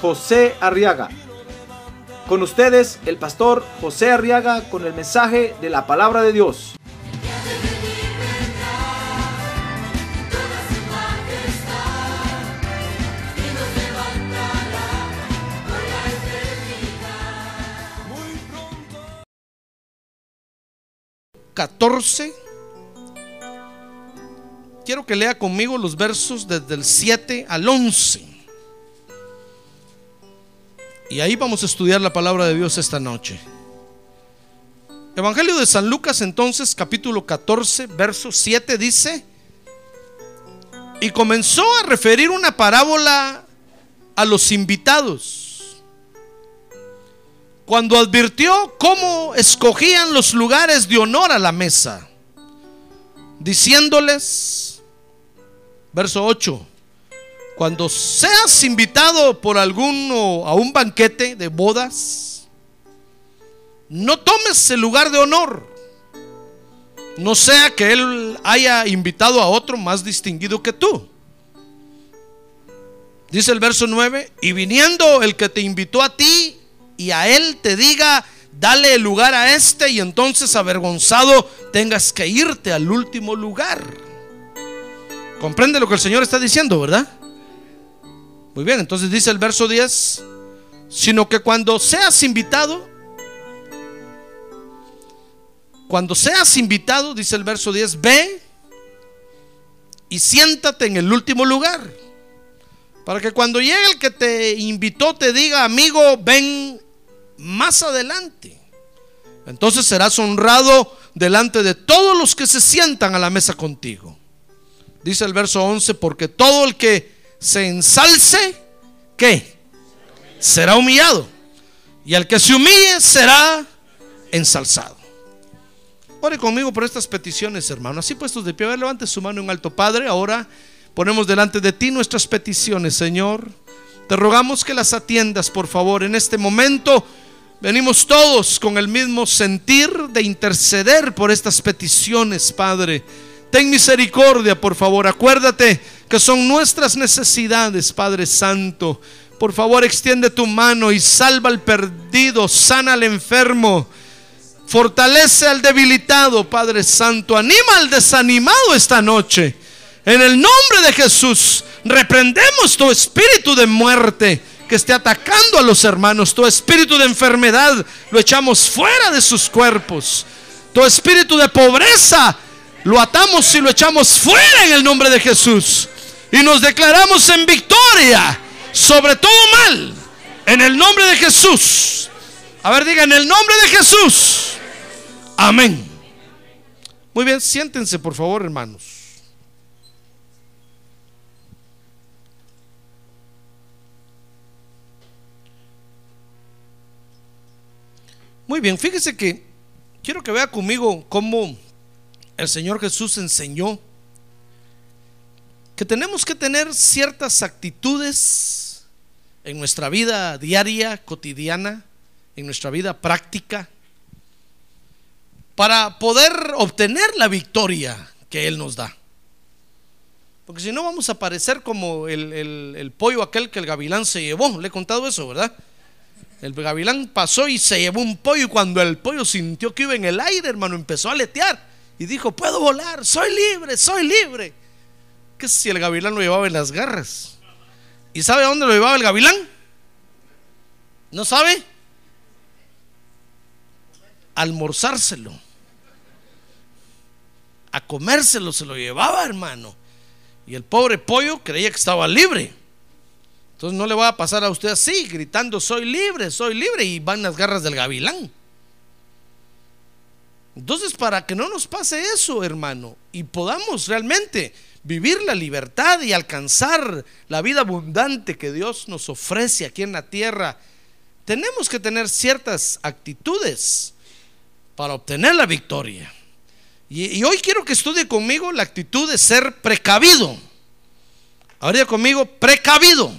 José Arriaga. Con ustedes, el pastor José Arriaga con el mensaje de la palabra de Dios. Catorce. Quiero que lea conmigo los versos desde el 7 al 11. Y ahí vamos a estudiar la palabra de Dios esta noche. Evangelio de San Lucas entonces, capítulo 14, verso 7 dice, y comenzó a referir una parábola a los invitados. Cuando advirtió cómo escogían los lugares de honor a la mesa, diciéndoles, verso 8, cuando seas invitado por alguno a un banquete de bodas, no tomes el lugar de honor. No sea que él haya invitado a otro más distinguido que tú. Dice el verso 9, y viniendo el que te invitó a ti y a él te diga, dale el lugar a este y entonces avergonzado tengas que irte al último lugar. ¿Comprende lo que el Señor está diciendo, verdad? Muy bien, entonces dice el verso 10, sino que cuando seas invitado, cuando seas invitado, dice el verso 10, ve y siéntate en el último lugar. Para que cuando llegue el que te invitó te diga, amigo, ven más adelante. Entonces serás honrado delante de todos los que se sientan a la mesa contigo. Dice el verso 11, porque todo el que se ensalce, ¿qué? Será humillado. Y el que se humille será ensalzado. Ore conmigo por estas peticiones, hermano. Así puestos de pie, levante su mano en alto, Padre. Ahora ponemos delante de ti nuestras peticiones, Señor. Te rogamos que las atiendas, por favor. En este momento venimos todos con el mismo sentir de interceder por estas peticiones, Padre. Ten misericordia, por favor. Acuérdate que son nuestras necesidades, Padre Santo. Por favor, extiende tu mano y salva al perdido, sana al enfermo. Fortalece al debilitado, Padre Santo. Anima al desanimado esta noche. En el nombre de Jesús, reprendemos tu espíritu de muerte que esté atacando a los hermanos. Tu espíritu de enfermedad lo echamos fuera de sus cuerpos. Tu espíritu de pobreza lo atamos y lo echamos fuera en el nombre de Jesús. Y nos declaramos en victoria sobre todo mal. En el nombre de Jesús. A ver, diga, en el nombre de Jesús. Amén. Muy bien, siéntense por favor, hermanos. Muy bien, fíjese que quiero que vea conmigo cómo el Señor Jesús enseñó que tenemos que tener ciertas actitudes en nuestra vida diaria, cotidiana, en nuestra vida práctica, para poder obtener la victoria que Él nos da. Porque si no vamos a parecer como el, el, pollo aquel que el gavilán se llevó. Le he contado eso, ¿verdad? El gavilán pasó y se llevó un pollo y cuando el pollo sintió que iba en el aire, hermano, empezó a aletear y dijo, puedo volar, soy libre, soy libre. ¿Qué si el gavilán lo llevaba en las garras? ¿Y sabe a dónde lo llevaba el gavilán? ¿No sabe? Almorzárselo. A comérselo se lo llevaba, hermano. Y el pobre pollo creía que estaba libre. Entonces no le va a pasar a usted así, gritando, soy libre, soy libre, y van las garras del gavilán. Entonces, para que no nos pase eso, hermano, y podamos realmente vivir la libertad y alcanzar la vida abundante que Dios nos ofrece aquí en la tierra, tenemos que tener ciertas actitudes para obtener la victoria. Y, hoy quiero que estudie conmigo la actitud de ser precavido. Ahora conmigo, precavido.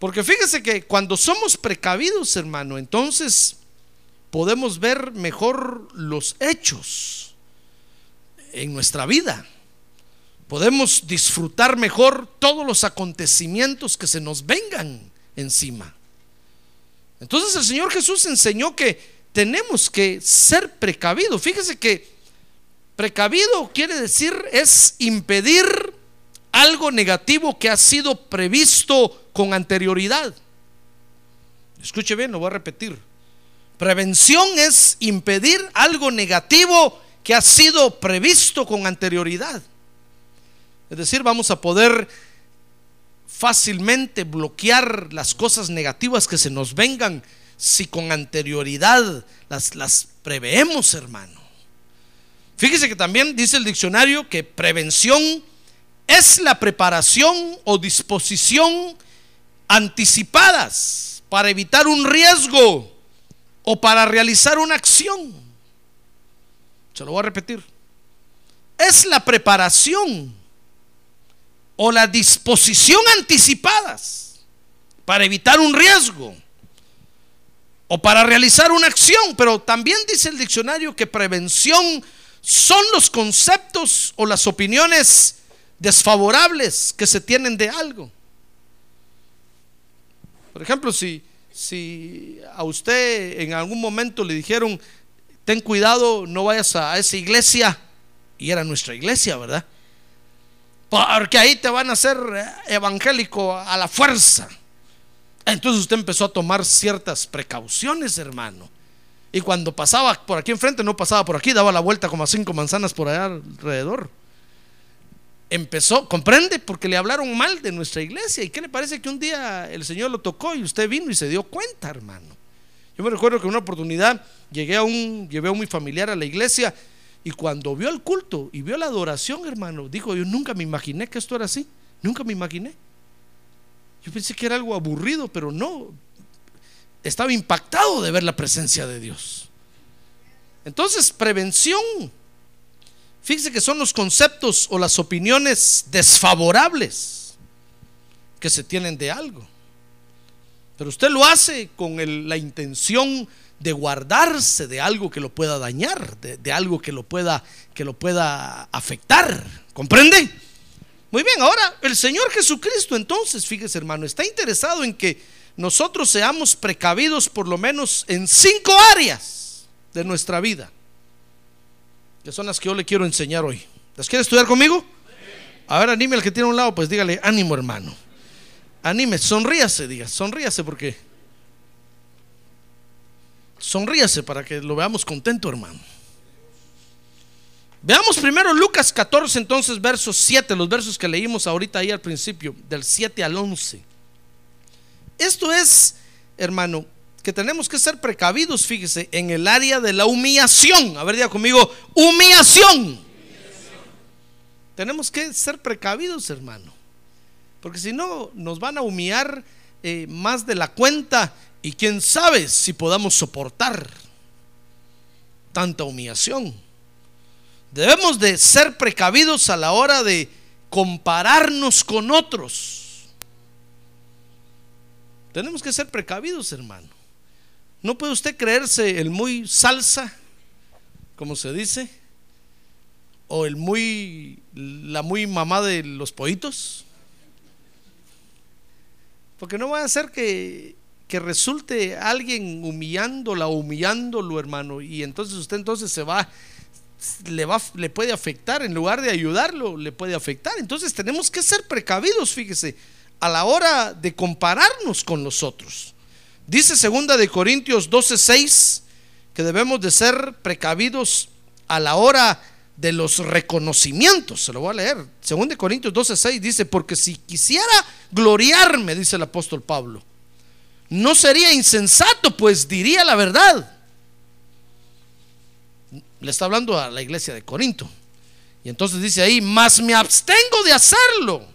Porque fíjese que cuando somos precavidos, hermano, entonces podemos ver mejor los hechos en nuestra vida. Podemos disfrutar mejor todos los acontecimientos que se nos vengan encima. Entonces el Señor Jesús enseñó que tenemos que ser precavidos. Fíjese que precavido quiere decir es impedir algo negativo que ha sido previsto con anterioridad. Escuche bien, lo voy a repetir. Prevención es impedir algo negativo que ha sido previsto con anterioridad. Es decir, vamos a poder fácilmente bloquear las cosas negativas que se nos vengan si con anterioridad las, preveemos, hermano. Fíjese que también dice el diccionario que prevención es la preparación o disposición anticipadas para evitar un riesgo o para realizar una acción. Se lo voy a repetir. Es la preparación o la disposición anticipadas para evitar un riesgo o para realizar una acción, pero también dice el diccionario que prevención son los conceptos o las opiniones desfavorables que se tienen de algo. Por ejemplo, si, si a usted en algún momento le dijeron, ten cuidado, no vayas a esa iglesia, y era nuestra iglesia, ¿verdad? Porque ahí te van a hacer evangélico a la fuerza. Entonces usted empezó a tomar ciertas precauciones, hermano. Y cuando pasaba por aquí enfrente, no pasaba por aquí, daba la vuelta como a cinco manzanas por allá alrededor empezó, comprende, porque le hablaron mal de nuestra iglesia. ¿Y qué le parece que un día el Señor lo tocó y usted vino y se dio cuenta, hermano? Yo me recuerdo que en una oportunidad llegué a un, llevé a un muy familiar a la iglesia y cuando vio el culto y vio la adoración, hermano, dijo, yo nunca me imaginé que esto era así, nunca me imaginé. Yo pensé que era algo aburrido, pero no, estaba impactado de ver la presencia de Dios. Entonces, prevención Fíjese que son los conceptos o las opiniones desfavorables que se tienen de algo. Pero usted lo hace con la intención de guardarse de algo que lo pueda dañar, de, algo que lo pueda que lo pueda afectar. ¿Comprende? Muy bien, ahora el Señor Jesucristo entonces, fíjese hermano, está interesado en que nosotros seamos precavidos por lo menos en cinco áreas de nuestra vida que son las que yo le quiero enseñar hoy. ¿Las quiere estudiar conmigo? A ver, anime al que tiene a un lado, pues dígale, ánimo hermano. Anime, sonríase, diga, sonríase porque... Sonríase para que lo veamos contento, hermano. Veamos primero Lucas 14, entonces versos 7, los versos que leímos ahorita ahí al principio, del 7 al 11. Esto es, hermano, que tenemos que ser precavidos, fíjese, en el área de la humillación. A ver, diga conmigo, humillación. Tenemos que ser precavidos, hermano. Porque si no, nos van a humillar eh, más de la cuenta y quién sabe si podamos soportar tanta humillación. Debemos de ser precavidos a la hora de compararnos con otros. Tenemos que ser precavidos, hermano. ¿No puede usted creerse el muy salsa, como se dice? ¿O el muy, la muy mamá de los pollitos? Porque no va a ser que, que resulte alguien humillándola humillándolo, hermano, y entonces usted entonces se va, le va, le puede afectar, en lugar de ayudarlo, le puede afectar. Entonces tenemos que ser precavidos, fíjese, a la hora de compararnos con los otros. Dice segunda de Corintios 12:6 que debemos de ser precavidos a la hora de los reconocimientos. Se lo voy a leer. Segunda de Corintios 12:6 dice, "Porque si quisiera gloriarme", dice el apóstol Pablo, "no sería insensato, pues diría la verdad." Le está hablando a la iglesia de Corinto. Y entonces dice ahí, "Mas me abstengo de hacerlo,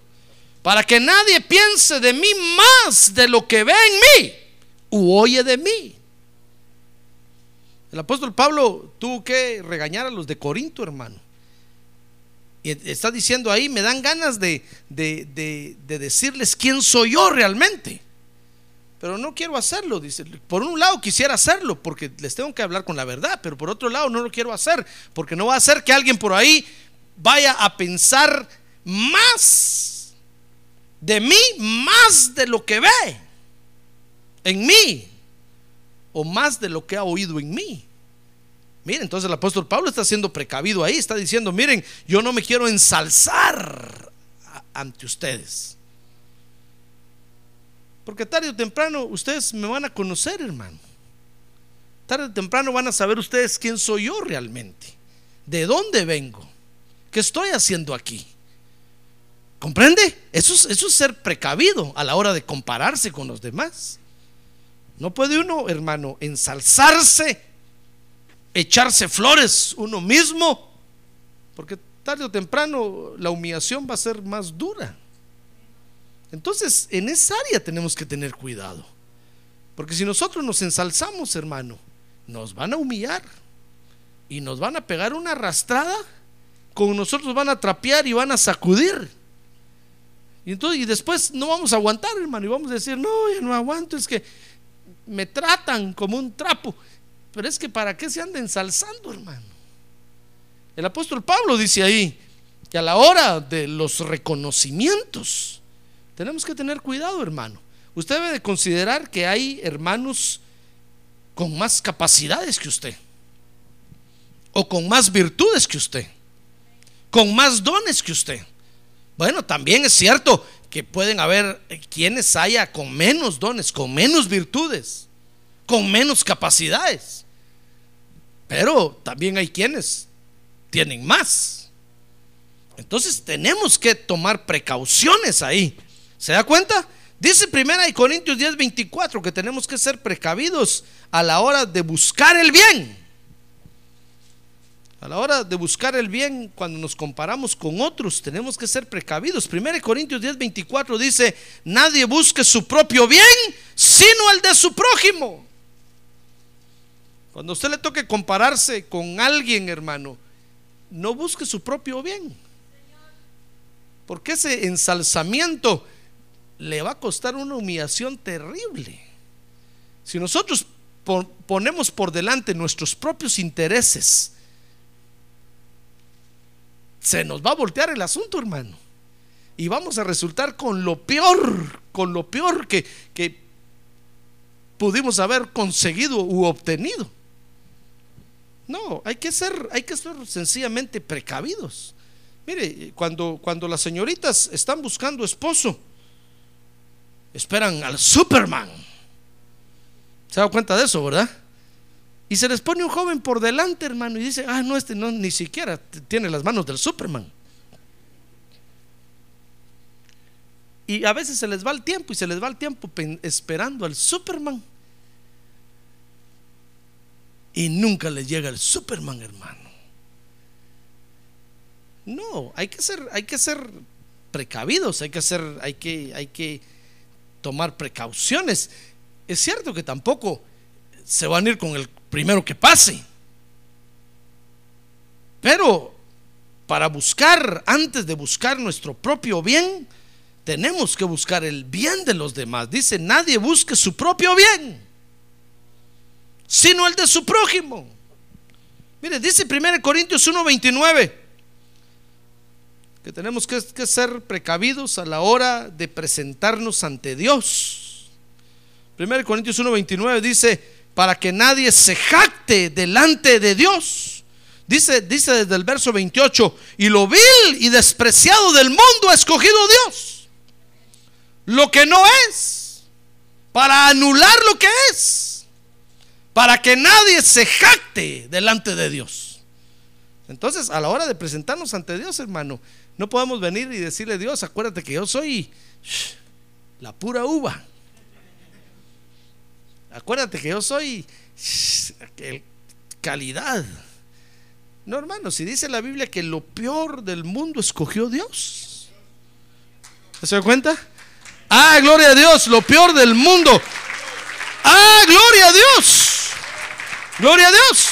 para que nadie piense de mí más de lo que ve en mí." Oye de mí. El apóstol Pablo tuvo que regañar a los de Corinto, hermano. Y está diciendo ahí, me dan ganas de, de, decirles quién soy yo realmente. Pero no quiero hacerlo, dice. Por un lado quisiera hacerlo porque les tengo que hablar con la verdad, pero por otro lado no lo quiero hacer porque no va a hacer que alguien por ahí vaya a pensar más de mí, más de lo que ve en mí o más de lo que ha oído en mí. Miren, entonces el apóstol Pablo está siendo precavido ahí, está diciendo, miren, yo no me quiero ensalzar ante ustedes. Porque tarde o temprano ustedes me van a conocer, hermano. Tarde o temprano van a saber ustedes quién soy yo realmente, de dónde vengo, qué estoy haciendo aquí. ¿Comprende? Eso es, eso es ser precavido a la hora de compararse con los demás. No puede uno, hermano, ensalzarse, echarse flores uno mismo, porque tarde o temprano la humillación va a ser más dura. Entonces, en esa área tenemos que tener cuidado. Porque si nosotros nos ensalzamos, hermano, nos van a humillar y nos van a pegar una arrastrada, con nosotros van a trapear y van a sacudir. Y entonces, y después no vamos a aguantar, hermano, y vamos a decir, no, ya no aguanto, es que me tratan como un trapo. Pero es que para qué se anda ensalzando, hermano. El apóstol Pablo dice ahí que a la hora de los reconocimientos tenemos que tener cuidado, hermano. Usted debe de considerar que hay hermanos con más capacidades que usted, o con más virtudes que usted, con más dones que usted. Bueno, también es cierto que pueden haber quienes haya con menos dones, con menos virtudes, con menos capacidades. Pero también hay quienes tienen más. Entonces tenemos que tomar precauciones ahí. ¿Se da cuenta? Dice primera y Corintios 10, 24 que tenemos que ser precavidos a la hora de buscar el bien. A la hora de buscar el bien, cuando nos comparamos con otros, tenemos que ser precavidos. 1 Corintios 10, 24 dice, nadie busque su propio bien, sino el de su prójimo. Cuando usted le toque compararse con alguien, hermano, no busque su propio bien. Porque ese ensalzamiento le va a costar una humillación terrible. Si nosotros ponemos por delante nuestros propios intereses, se nos va a voltear el asunto, hermano. Y vamos a resultar con lo peor, con lo peor que, que pudimos haber conseguido u obtenido. No, hay que ser, hay que ser sencillamente precavidos. Mire, cuando, cuando las señoritas están buscando esposo, esperan al Superman. ¿Se da cuenta de eso, verdad? Y se les pone un joven por delante, hermano, y dice, ah, no, este no, ni siquiera tiene las manos del Superman. Y a veces se les va el tiempo y se les va el tiempo esperando al Superman. Y nunca les llega el Superman, hermano. No, hay que ser, hay que precavidos, hay que ser, hay que, hay que tomar precauciones. Es cierto que tampoco se van a ir con el primero que pase. Pero para buscar, antes de buscar nuestro propio bien, tenemos que buscar el bien de los demás. Dice, nadie busque su propio bien, sino el de su prójimo. Mire, dice 1 Corintios 1:29 que tenemos que, ser precavidos a la hora de presentarnos ante Dios. 1 Corintios 1:29 dice, para que nadie se jacte delante de Dios. Dice, dice desde el verso 28, y lo vil y despreciado del mundo ha escogido Dios. Lo que no es, para anular lo que es, para que nadie se jacte delante de Dios. Entonces, a la hora de presentarnos ante Dios, hermano, no podemos venir y decirle, Dios, acuérdate que yo soy la pura uva. Acuérdate que yo soy calidad. No, hermano, si dice la Biblia que lo peor del mundo escogió Dios. ¿Se da cuenta? Ah, gloria a Dios, lo peor del mundo. Ah, gloria a Dios. Gloria a Dios.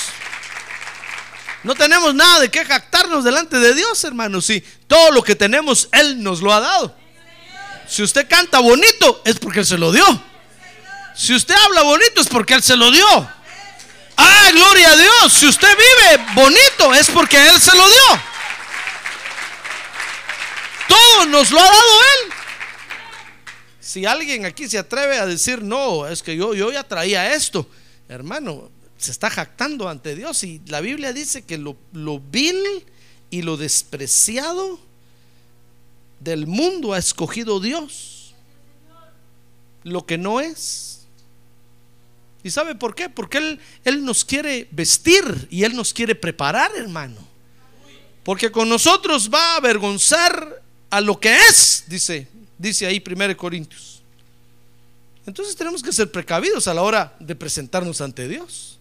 No tenemos nada de qué jactarnos delante de Dios, hermanos. Si todo lo que tenemos, Él nos lo ha dado. Si usted canta bonito, es porque se lo dio. Si usted habla bonito, es porque Él se lo dio. Ah, gloria a Dios. Si usted vive bonito, es porque Él se lo dio. Todo nos lo ha dado Él. Si alguien aquí se atreve a decir, no, es que yo, yo ya traía esto, hermano, se está jactando ante Dios. Y la Biblia dice que lo, lo vil y lo despreciado del mundo ha escogido Dios. Lo que no es. ¿Y sabe por qué? Porque Él, Él nos quiere vestir y Él nos quiere preparar, hermano. Porque con nosotros va a avergonzar a lo que es, dice, dice ahí 1 Corintios. Entonces tenemos que ser precavidos a la hora de presentarnos ante Dios.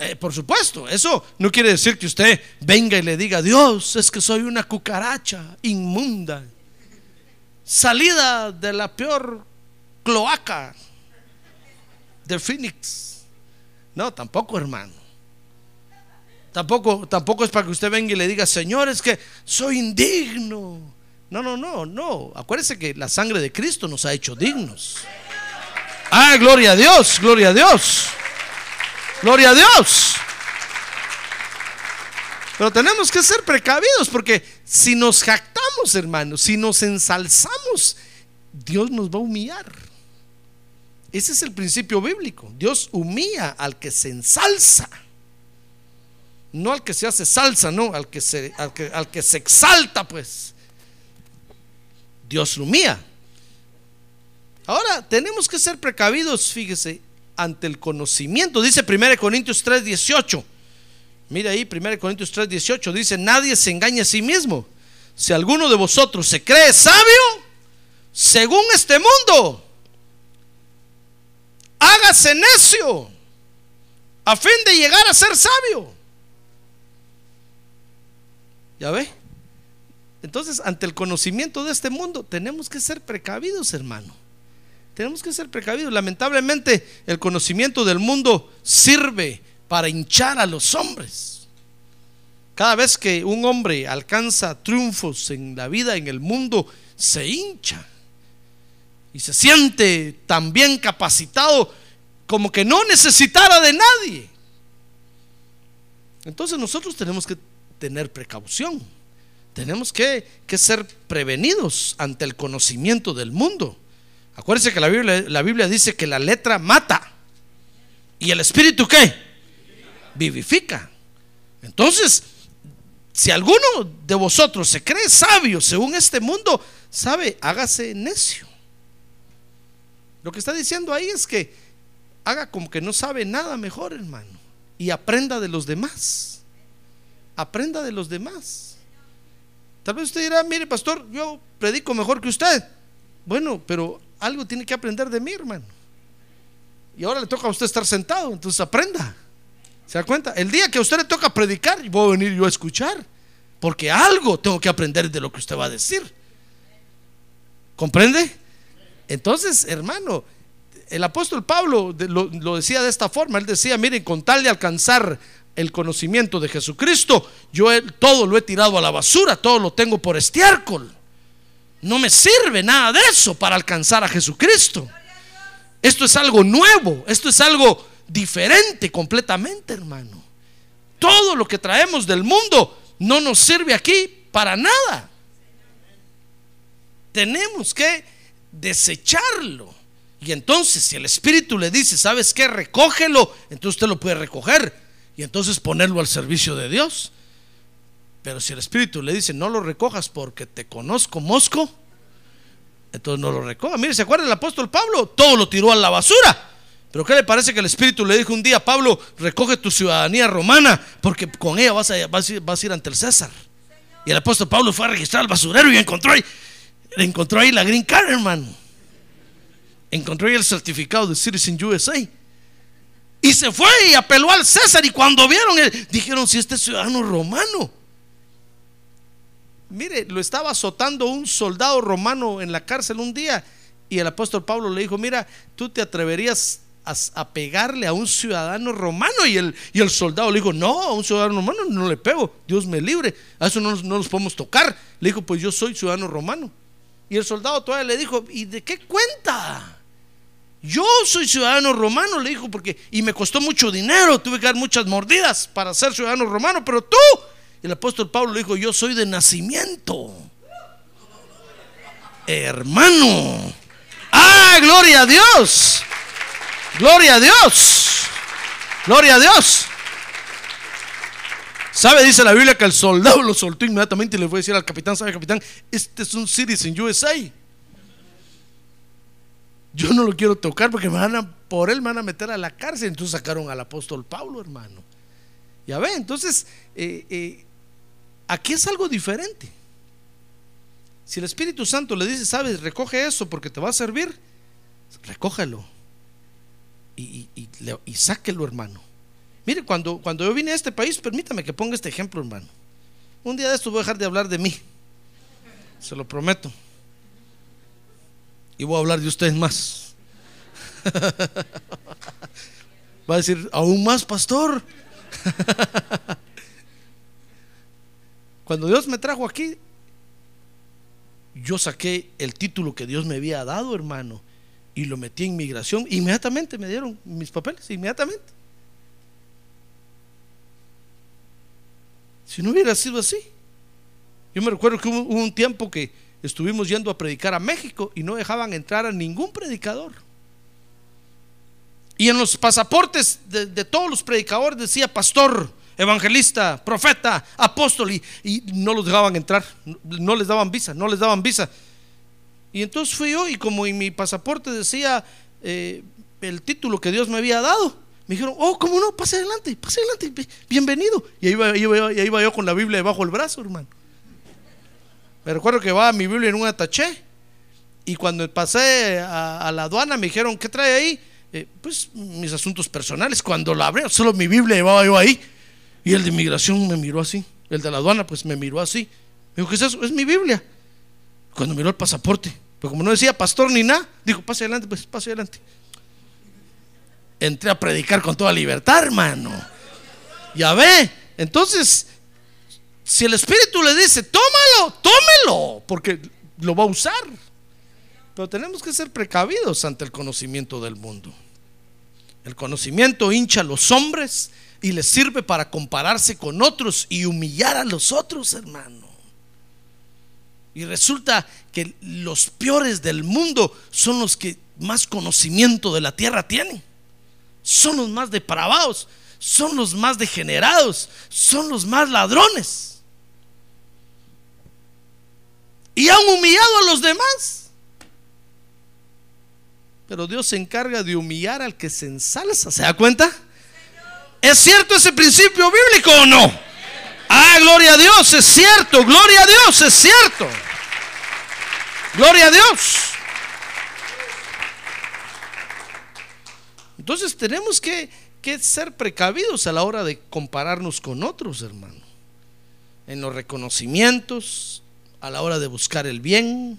Eh, por supuesto, eso no quiere decir que usted venga y le diga, Dios, es que soy una cucaracha inmunda, salida de la peor cloaca de Phoenix. No, tampoco, hermano. Tampoco, tampoco es para que usted venga y le diga, Señor, es que soy indigno. No, no, no, no. Acuérdese que la sangre de Cristo nos ha hecho dignos. Ah, gloria a Dios, gloria a Dios. Gloria a Dios. Pero tenemos que ser precavidos porque si nos jactamos, hermanos, si nos ensalzamos, Dios nos va a humillar. Ese es el principio bíblico. Dios humilla al que se ensalza. No al que se hace salsa, no, al que se, al que, al que se exalta, pues. Dios humilla. Ahora, tenemos que ser precavidos, fíjese, ante el conocimiento. Dice 1 Corintios 3, 18. Mira ahí, 1 Corintios 3, 18. Dice, nadie se engaña a sí mismo. Si alguno de vosotros se cree sabio, según este mundo, hágase necio a fin de llegar a ser sabio. ¿Ya ve? Entonces, ante el conocimiento de este mundo, tenemos que ser precavidos, hermano. Tenemos que ser precavidos. Lamentablemente, el conocimiento del mundo sirve para hinchar a los hombres. Cada vez que un hombre alcanza triunfos en la vida, en el mundo, se hincha y se siente tan bien capacitado como que no necesitara de nadie. Entonces nosotros tenemos que tener precaución, tenemos que, que ser prevenidos ante el conocimiento del mundo. Acuérdense que la Biblia, la Biblia dice que la letra mata y el espíritu qué? Vivifica. Entonces, si alguno de vosotros se cree sabio según este mundo, sabe, hágase necio. Lo que está diciendo ahí es que haga como que no sabe nada mejor, hermano, y aprenda de los demás. Aprenda de los demás. Tal vez usted dirá, mire, pastor, yo predico mejor que usted. Bueno, pero algo tiene que aprender de mí, hermano. Y ahora le toca a usted estar sentado, entonces aprenda. ¿Se da cuenta? El día que a usted le toca predicar, voy a venir yo a escuchar. Porque algo tengo que aprender de lo que usted va a decir. ¿Comprende? Entonces, hermano, el apóstol Pablo lo, decía de esta forma. Él decía, miren, con tal de alcanzar el conocimiento de Jesucristo, yo todo lo he tirado a la basura, todo lo tengo por estiércol. No me sirve nada de eso para alcanzar a Jesucristo. Esto es algo nuevo, esto es algo diferente completamente, hermano. Todo lo que traemos del mundo no nos sirve aquí para nada. Tenemos que desecharlo. Y entonces, si el Espíritu le dice, ¿sabes qué? Recógelo, entonces usted lo puede recoger y entonces ponerlo al servicio de Dios. Pero si el Espíritu le dice, no lo recojas porque te conozco, mosco, entonces no lo recoja. Mire, ¿se acuerda el apóstol Pablo? Todo lo tiró a la basura. Pero ¿qué le parece que el Espíritu le dijo un día, Pablo, recoge tu ciudadanía romana porque con ella vas a, vas a, ir, ante el César? Y el apóstol Pablo fue a registrar al basurero y encontró ahí, encontró ahí la green card, hermano. Encontró ahí el certificado de Citizen USA. Y se fue y apeló al César. Y cuando vieron, dijeron: Si este es ciudadano romano. Mire, lo estaba azotando un soldado romano en la cárcel un día y el apóstol Pablo le dijo, mira, tú te atreverías a, a pegarle a un ciudadano romano y el, y el soldado le dijo, no, a un ciudadano romano no le pego, Dios me libre, a eso no, no nos podemos tocar. Le dijo, pues yo soy ciudadano romano. Y el soldado todavía le dijo, ¿y de qué cuenta? Yo soy ciudadano romano, le dijo, porque, y me costó mucho dinero, tuve que dar muchas mordidas para ser ciudadano romano, pero tú, el apóstol Pablo le dijo, yo soy de nacimiento. Hermano, ah, gloria a Dios, gloria a Dios, gloria a Dios. ¿Sabe? Dice la Biblia que el soldado lo soltó inmediatamente y le fue a decir al capitán, ¿sabe capitán? Este es un citizen USA. Yo no lo quiero tocar porque van a, por él me van a meter a la cárcel. Entonces sacaron al apóstol Pablo, hermano. Ya ve, entonces eh, eh, aquí es algo diferente. Si el Espíritu Santo le dice, sabes, recoge eso porque te va a servir, recógelo y, y- y sáquelo, hermano. Mire, cuando, cuando yo vine a este país, permítame que ponga este ejemplo, hermano. Un día de esto voy a dejar de hablar de mí, se lo prometo. Y voy a hablar de ustedes más. Va a decir, aún más, pastor. Cuando Dios me trajo aquí, yo saqué el título que Dios me había dado, hermano, y lo metí en migración. Inmediatamente me dieron mis papeles, inmediatamente. Si no hubiera sido así. Yo me recuerdo que hubo, un tiempo que estuvimos yendo a predicar a México y no dejaban entrar a ningún predicador. Y en los pasaportes de, todos los predicadores decía pastor, evangelista, profeta, apóstol y, no los dejaban entrar, no les daban visa, no les daban visa. Y entonces fui yo y como en mi pasaporte decía eh, el título que Dios me había dado, me dijeron, oh, ¿cómo no? Pase adelante, pase adelante, bi- bienvenido. Y ahí iba, yo con la Biblia debajo del brazo, hermano. Me recuerdo que va mi Biblia en un ataché. Y cuando pasé a, a la aduana me dijeron, ¿qué trae ahí? Eh, pues mis asuntos personales. Cuando la abrí, solo mi Biblia llevaba yo ahí. Y el de inmigración me miró así. El de la aduana, pues me miró así. Me dijo, ¿qué es eso? Es mi Biblia. Cuando miró el pasaporte, pero como no decía pastor ni nada, dijo, pase adelante, pues pase adelante. Entré a predicar con toda libertad, hermano. Ya ve. Entonces, si el Espíritu le dice, tómalo, tómelo, porque lo va a usar. Pero tenemos que ser precavidos ante el conocimiento del mundo. El conocimiento hincha a los hombres y les sirve para compararse con otros y humillar a los otros, hermano. Y resulta que los peores del mundo son los que más conocimiento de la tierra tienen. Son los más depravados, son los más degenerados, son los más ladrones. Y han humillado a los demás. Pero Dios se encarga de humillar al que se ensalza. ¿Se da cuenta? ¿Es cierto ese principio bíblico o no? Ah, gloria a Dios, es cierto. Gloria a Dios, es cierto. Gloria a Dios. Entonces tenemos que, que ser precavidos a la hora de compararnos con otros, hermano. En los reconocimientos, a la hora de buscar el bien,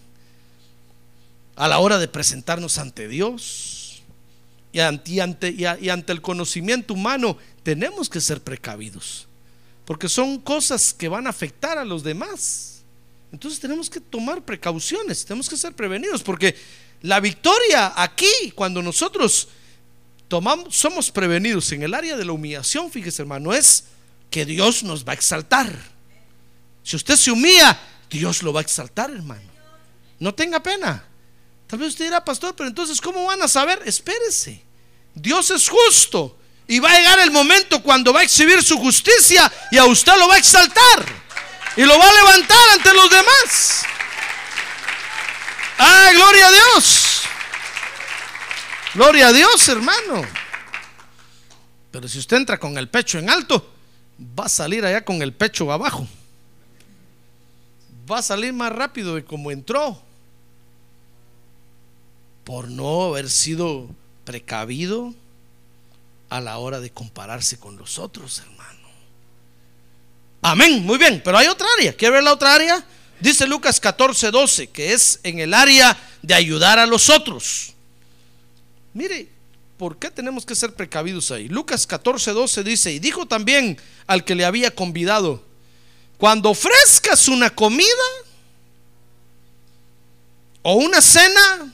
a la hora de presentarnos ante Dios y ante, ante, y ante el conocimiento humano, tenemos que ser precavidos, porque son cosas que van a afectar a los demás. Entonces tenemos que tomar precauciones, tenemos que ser prevenidos, porque la victoria aquí, cuando nosotros somos prevenidos en el área de la humillación, fíjese hermano, es que Dios nos va a exaltar. Si usted se humilla, Dios lo va a exaltar, hermano. No tenga pena. Tal vez usted dirá, pastor, pero entonces, ¿cómo van a saber? Espérese. Dios es justo. Y va a llegar el momento cuando va a exhibir su justicia y a usted lo va a exaltar. Y lo va a levantar ante los demás. ¡Ah, gloria a Dios! Gloria a Dios, hermano. Pero si usted entra con el pecho en alto, va a salir allá con el pecho abajo. Va a salir más rápido de como entró. Por no haber sido precavido a la hora de compararse con los otros, hermano. Amén, muy bien, pero hay otra área. ¿Quiere ver la otra área? Dice Lucas 14, 12, que es en el área de ayudar a los otros. Mire, por qué tenemos que ser precavidos ahí. Lucas 14, 12 dice, y dijo también al que le había convidado, cuando ofrezcas una comida o una cena,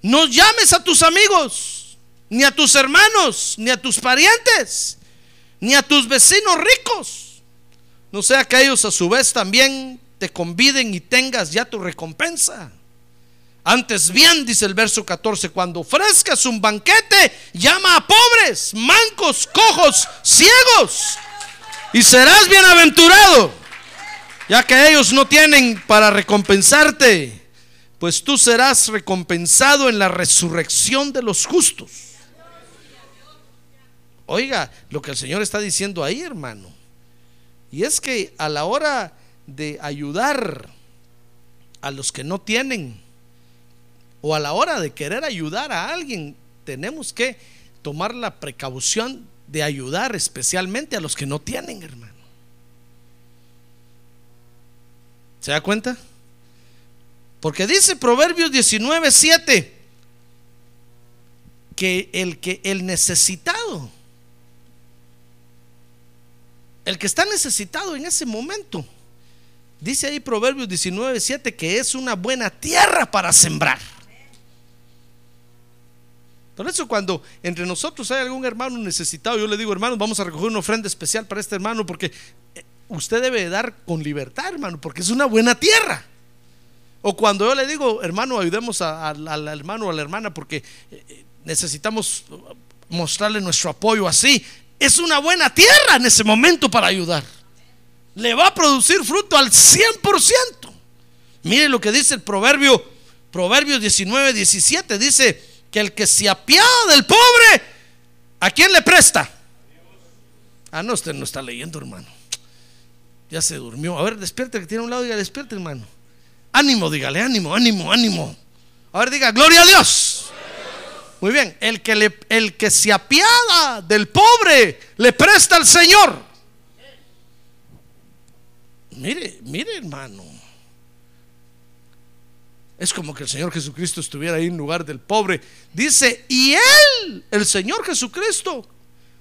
no llames a tus amigos, ni a tus hermanos, ni a tus parientes, ni a tus vecinos ricos. No sea que ellos a su vez también te conviden y tengas ya tu recompensa. Antes bien, dice el verso 14, cuando ofrezcas un banquete, llama a pobres, mancos, cojos, ciegos, y serás bienaventurado, ya que ellos no tienen para recompensarte, pues tú serás recompensado en la resurrección de los justos. Oiga, lo que el Señor está diciendo ahí, hermano, y es que a la hora de ayudar a los que no tienen, o a la hora de querer ayudar a alguien, tenemos que tomar la precaución de ayudar especialmente a los que no tienen, hermano. ¿Se da cuenta? Porque dice Proverbios 19, 7 que el que el necesitado, el que está necesitado en ese momento, dice ahí Proverbios 19, 7 que es una buena tierra para sembrar. Por eso cuando entre nosotros hay algún hermano necesitado, yo le digo, hermano, vamos a recoger una ofrenda especial para este hermano porque eh, usted debe dar con libertad, hermano, porque es una buena tierra. O cuando yo le digo, hermano, ayudemos al hermano o a la hermana porque eh, eh, necesitamos mostrarle nuestro apoyo así, es una buena tierra en ese momento para ayudar. Le va a producir fruto al 100%. Mire lo que dice el proverbio, Proverbios 19, 17, dice, que el que se apiada del pobre, ¿a quién le presta? Ah, no, usted no está leyendo, hermano. Ya se durmió. A ver, despierte que tiene un lado, diga, despierte, hermano. Ánimo, dígale, ánimo, ánimo, ánimo. A ver, diga, gloria a Dios. Muy bien, el que, el que se apiada del pobre le presta al Señor. Mire, mire, hermano. Es como que el Señor Jesucristo estuviera ahí en lugar del pobre. Dice, y Él, el Señor Jesucristo,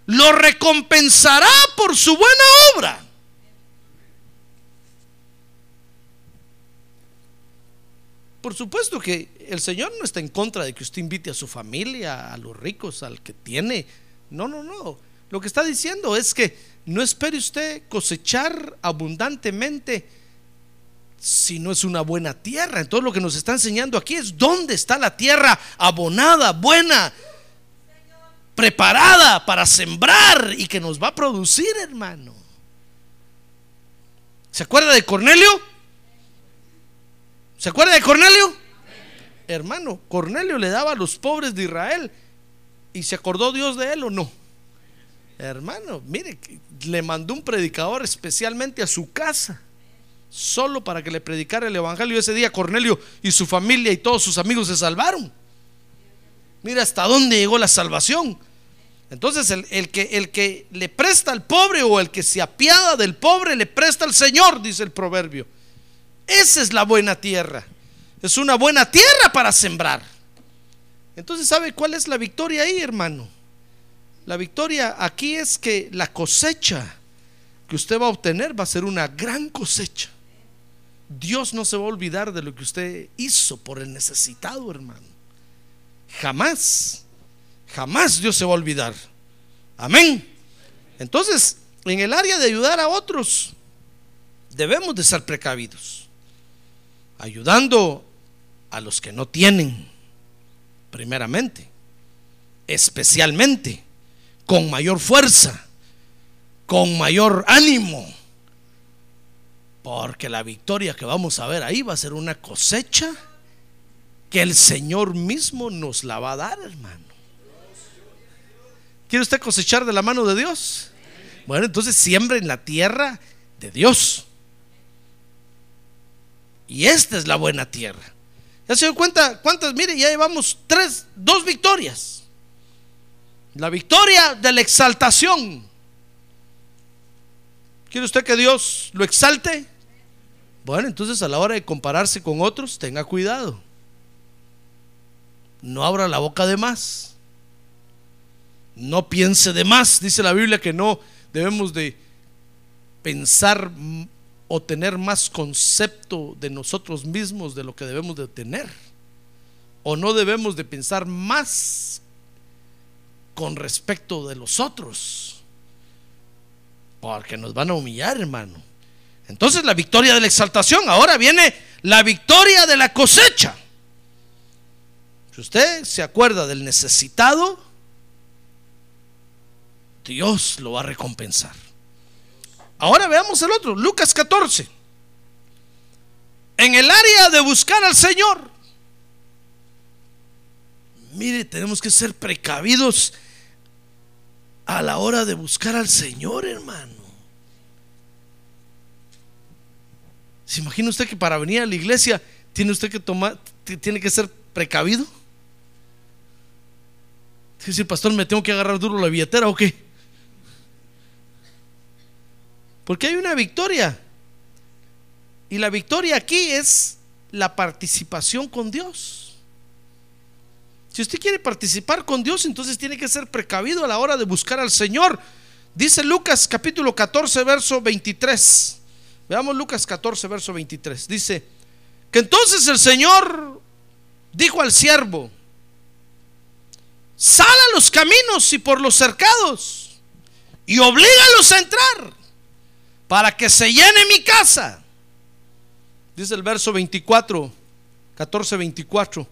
lo recompensará por su buena obra. Por supuesto que el Señor no está en contra de que usted invite a su familia, a los ricos, al que tiene. No, no, no. Lo que está diciendo es que no espere usted cosechar abundantemente si no es una buena tierra. Entonces lo que nos está enseñando aquí es dónde está la tierra abonada, buena, preparada para sembrar y que nos va a producir, hermano. ¿Se acuerda de Cornelio? ¿Se acuerda de Cornelio? Hermano, Cornelio le daba a los pobres de Israel y se acordó Dios de él o no. Hermano, mire, le mandó un predicador especialmente a su casa solo para que le predicara el Evangelio. Ese día Cornelio y su familia y todos sus amigos se salvaron. Mira hasta dónde llegó la salvación. Entonces el, que, que le presta al pobre o el que se apiada del pobre le presta al Señor, dice el proverbio. Esa es la buena tierra. Es una buena tierra para sembrar. Entonces, ¿sabe cuál es la victoria ahí, hermano? La victoria aquí es que la cosecha que usted va a obtener va a ser una gran cosecha. Dios no se va a olvidar de lo que usted hizo por el necesitado, hermano. Jamás, jamás Dios se va a olvidar. Amén. Entonces, en el área de ayudar a otros, debemos de ser precavidos. Ayudando a los que no tienen, primeramente, especialmente, con mayor fuerza, con mayor ánimo porque la victoria que vamos a ver ahí va a ser una cosecha que el Señor mismo nos la va a dar, hermano. ¿Quiere usted cosechar de la mano de Dios? Bueno, entonces siembra en la tierra de Dios. Y esta es la buena tierra. ¿Ya se dio cuenta cuántas? Mire, ya llevamos tres, dos victorias. La victoria de la exaltación. ¿Quiere usted que Dios lo exalte? Bueno, entonces a la hora de compararse con otros, tenga cuidado. No abra la boca de más. No piense de más. Dice la Biblia que no debemos de pensar o tener más concepto de nosotros mismos de lo que debemos de tener. O no debemos de pensar más con respecto de los otros. Porque nos van a humillar, hermano. Entonces la victoria de la exaltación, ahora viene la victoria de la cosecha. Si usted se acuerda del necesitado, Dios lo va a recompensar. Ahora veamos el otro, Lucas 14. En el área de buscar al Señor. Mire, tenemos que ser precavidos a la hora de buscar al Señor, hermano. ¿Se imagina usted que para venir a la iglesia tiene usted que tomar, tiene que ser precavido? Es decir, pastor, ¿me tengo que agarrar duro la billetera o qué? Porque hay una victoria. Y la victoria aquí es la participación con Dios. Si usted quiere participar con Dios, entonces tiene que ser precavido a la hora de buscar al Señor. Dice Lucas capítulo 14, verso 23. Veamos Lucas 14, verso 23. Dice que entonces el Señor dijo al siervo, sal a los caminos y por los cercados y oblígalos a entrar para que se llene mi casa. Dice el verso 24, 14, 24.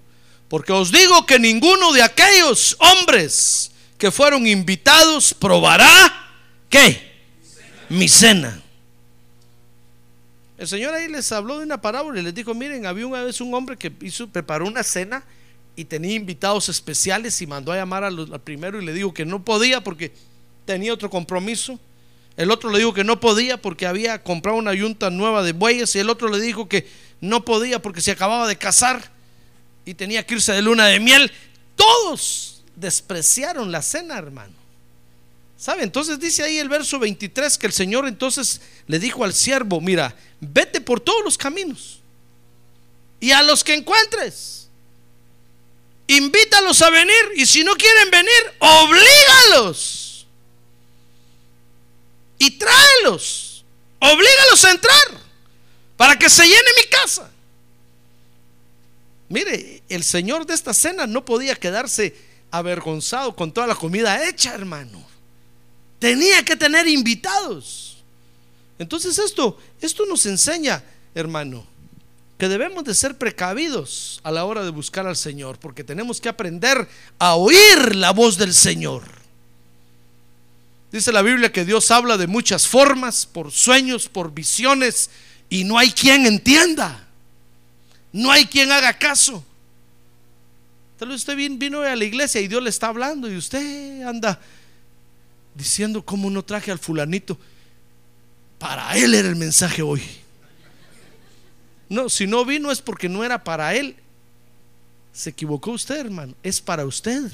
Porque os digo que ninguno de aquellos hombres que fueron invitados probará, ¿qué? Mi cena. El Señor ahí les habló de una parábola y les dijo, miren, había una vez un hombre que preparó una cena y tenía invitados especiales y mandó a llamar al, al primero y le dijo que no podía porque tenía otro compromiso. El otro le dijo que no podía porque había comprado una yunta nueva de bueyes y el otro le dijo que no podía porque se acababa de casar y tenía que irse de luna de miel. Todos despreciaron la cena, hermano. ¿Sabe? Entonces dice ahí el verso 23 que el Señor entonces le dijo al siervo, mira, vete por todos los caminos y a los que encuentres, invítalos a venir y si no quieren venir, oblígalos y tráelos, oblígalos a entrar para que se llene mi casa. Mire, el Señor de esta cena no podía quedarse avergonzado con toda la comida hecha, hermano. Tenía que tener invitados. Entonces esto, esto nos enseña, hermano, que debemos de ser precavidos a la hora de buscar al Señor, porque tenemos que aprender a oír la voz del Señor. Dice la Biblia que Dios habla de muchas formas, por sueños, por visiones, y no hay quien entienda. No hay quien haga caso. Tal vez usted vino a la iglesia y Dios le está hablando y usted anda diciendo cómo no traje al fulanito. Para él era el mensaje hoy. No, si no vino es porque no era para él. Se equivocó usted, hermano. Es para usted.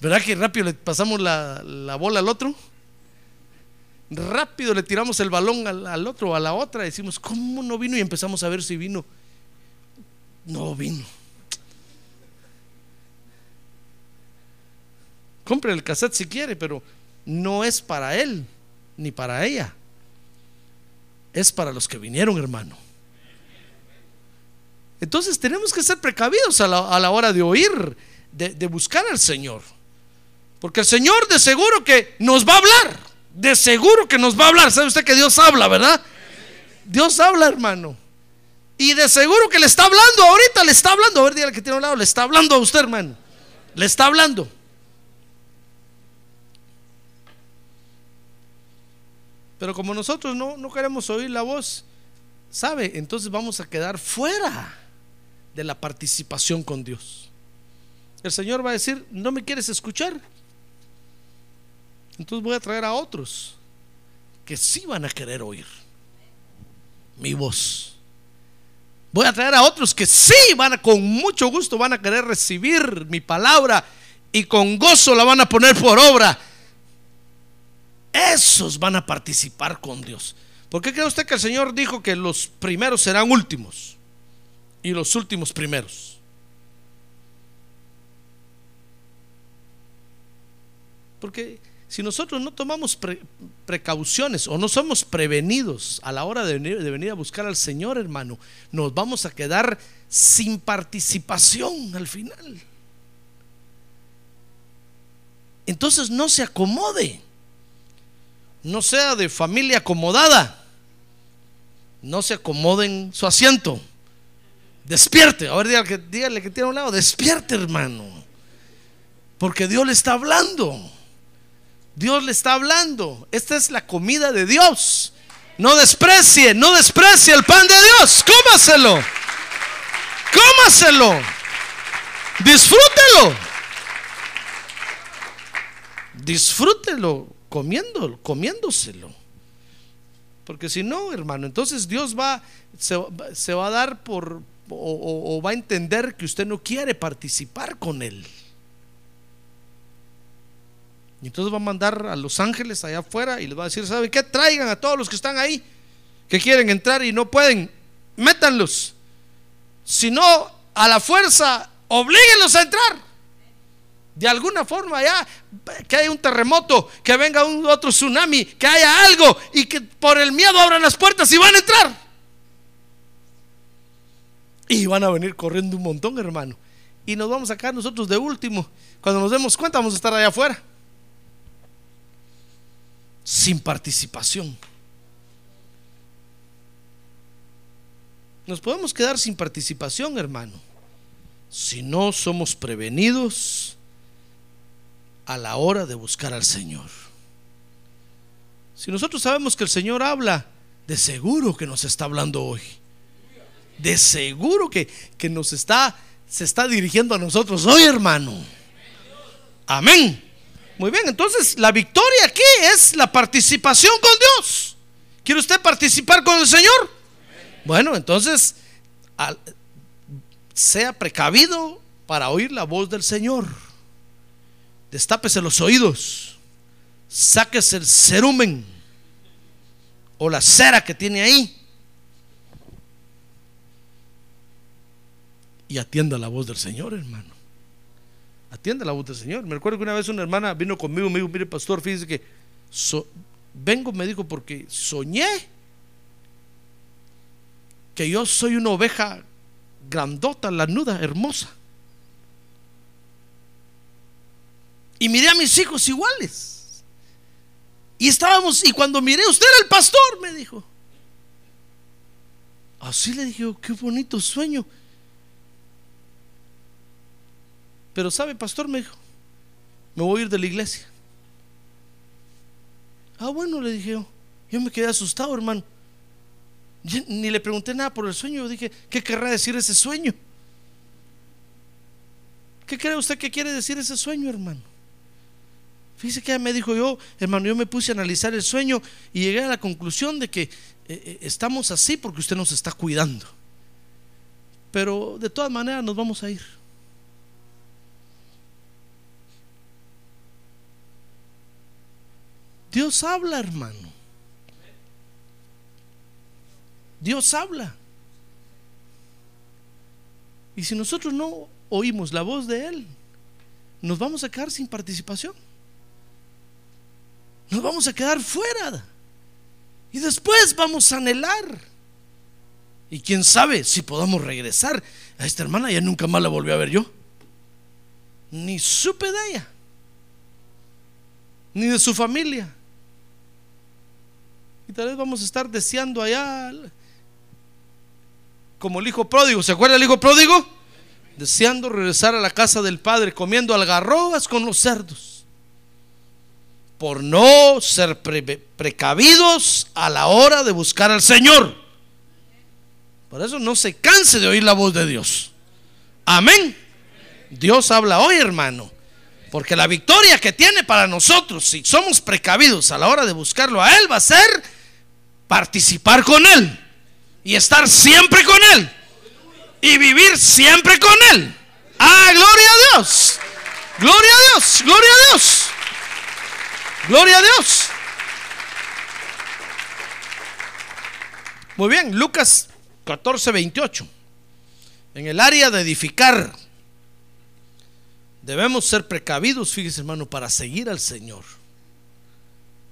¿Verdad que rápido le pasamos la, bola al otro? Rápido le tiramos el balón al, al otro, a la otra. Decimos, ¿cómo no vino? Y empezamos a ver si vino. No vino. Compre el cassette si quiere, pero no es para él ni para ella. Es para los que vinieron, hermano. Entonces tenemos que ser precavidos a la, hora de oír, de, de buscar al Señor. Porque el Señor de seguro que nos va a hablar. De seguro que nos va a hablar. ¿Sabe usted que Dios habla, verdad? Dios habla, hermano. Y de seguro que le está hablando ahorita, le está hablando. A ver, dígale que tiene un lado, le está hablando a usted, hermano. Le está hablando. Pero como nosotros no, no queremos oír la voz, ¿sabe? Entonces vamos a quedar fuera de la participación con Dios. El Señor va a decir, no me quieres escuchar. Entonces voy a traer a otros que sí van a querer oír mi voz. Voy a traer a otros que sí van a, con mucho gusto, van a querer recibir mi palabra y con gozo la van a poner por obra esos van a participar con Dios. ¿Por qué cree usted que el Señor dijo que los primeros serán últimos y los últimos primeros? Porque si nosotros no tomamos pre- precauciones o no somos prevenidos a la hora de venir a buscar al Señor, hermano, nos vamos a quedar sin participación al final. Entonces no se acomode, no sea de familia acomodada, no se acomode en su asiento, despierte, a ver, dígale que, dígale que tiene a un lado, despierte hermano, porque Dios le está hablando. Dios le está hablando. Esta es la comida de Dios. No desprecie, no desprecie el pan de Dios. Cómaselo. Cómaselo. Disfrútelo. Disfrútelo comiéndolo, comiéndoselo. Porque si no, hermano, entonces Dios va, se, va- a dar por, o va a entender que usted no quiere participar con Él. Y entonces va a mandar a los ángeles allá afuera y les va a decir, ¿saben qué? Traigan a todos los que están ahí, que quieren entrar y no pueden, métanlos. Si no, a la fuerza, oblíguenlos a entrar. De alguna forma ya, que haya un terremoto, que venga un otro tsunami, que haya algo y que por el miedo abran las puertas y van a entrar. Y van a venir corriendo un montón, hermano. Y nos vamos a quedar nosotros de último. Cuando nos demos cuenta, vamos a estar allá afuera sin participación. Nos podemos quedar sin participación, hermano, si no somos prevenidos a la hora de buscar al Señor. Si nosotros sabemos que el Señor habla, de seguro que nos está hablando hoy. De seguro que, que nos está, se está dirigiendo a nosotros hoy, hermano. Amén. Muy bien, entonces la victoria aquí es la participación con Dios. ¿Quiere usted participar con el Señor? Bueno, entonces sea precavido para oír la voz del Señor. Destápese los oídos. Sáquese el cerumen o la cera que tiene ahí. Y atienda la voz del Señor, hermano atiende la voz del Señor. Me recuerdo que una vez una hermana vino conmigo y me dijo, mire pastor, fíjese que so- vengo, me dijo, porque soñé que yo soy una oveja grandota, lanuda, hermosa. Y miré a mis hijos iguales. Y estábamos, y cuando miré, usted era el pastor, me dijo. Así le dije, qué bonito sueño. Pero sabe, pastor, me dijo, me voy a ir de la iglesia. Ah, bueno, le dije yo. Yo me quedé asustado, hermano. Yo ni le pregunté nada por el sueño. Yo dije, ¿qué querrá decir ese sueño? ¿Qué cree usted que quiere decir ese sueño, hermano? Fíjese que me dijo yo, hermano, yo me puse a analizar el sueño y llegué a la conclusión de que eh, eh, estamos así porque usted nos está cuidando. Pero de todas maneras nos vamos a ir. Dios habla, hermano. Dios habla. Y si nosotros no oímos la voz de Él, nos vamos a quedar sin participación. Nos vamos a quedar fuera. Y después vamos a anhelar. Y quién sabe si podamos regresar. A esta hermana ya nunca más la volví a ver yo. Ni supe de ella. Ni de su familia. Y tal vez vamos a estar deseando allá como el hijo pródigo. ¿Se acuerda el hijo pródigo? Deseando regresar a la casa del padre, comiendo algarrobas con los cerdos. Por no ser pre- precavidos a la hora de buscar al Señor. Por eso no se canse de oír la voz de Dios. Amén. Dios habla hoy, hermano. Porque la victoria que tiene para nosotros, si somos precavidos a la hora de buscarlo a Él, va a ser participar con Él y estar siempre con Él y vivir siempre con Él. Ah, gloria a Dios. Gloria a Dios. Gloria a Dios. Gloria a Dios. Muy bien, Lucas 14, 28. En el área de edificar debemos ser precavidos, fíjese hermano, para seguir al Señor.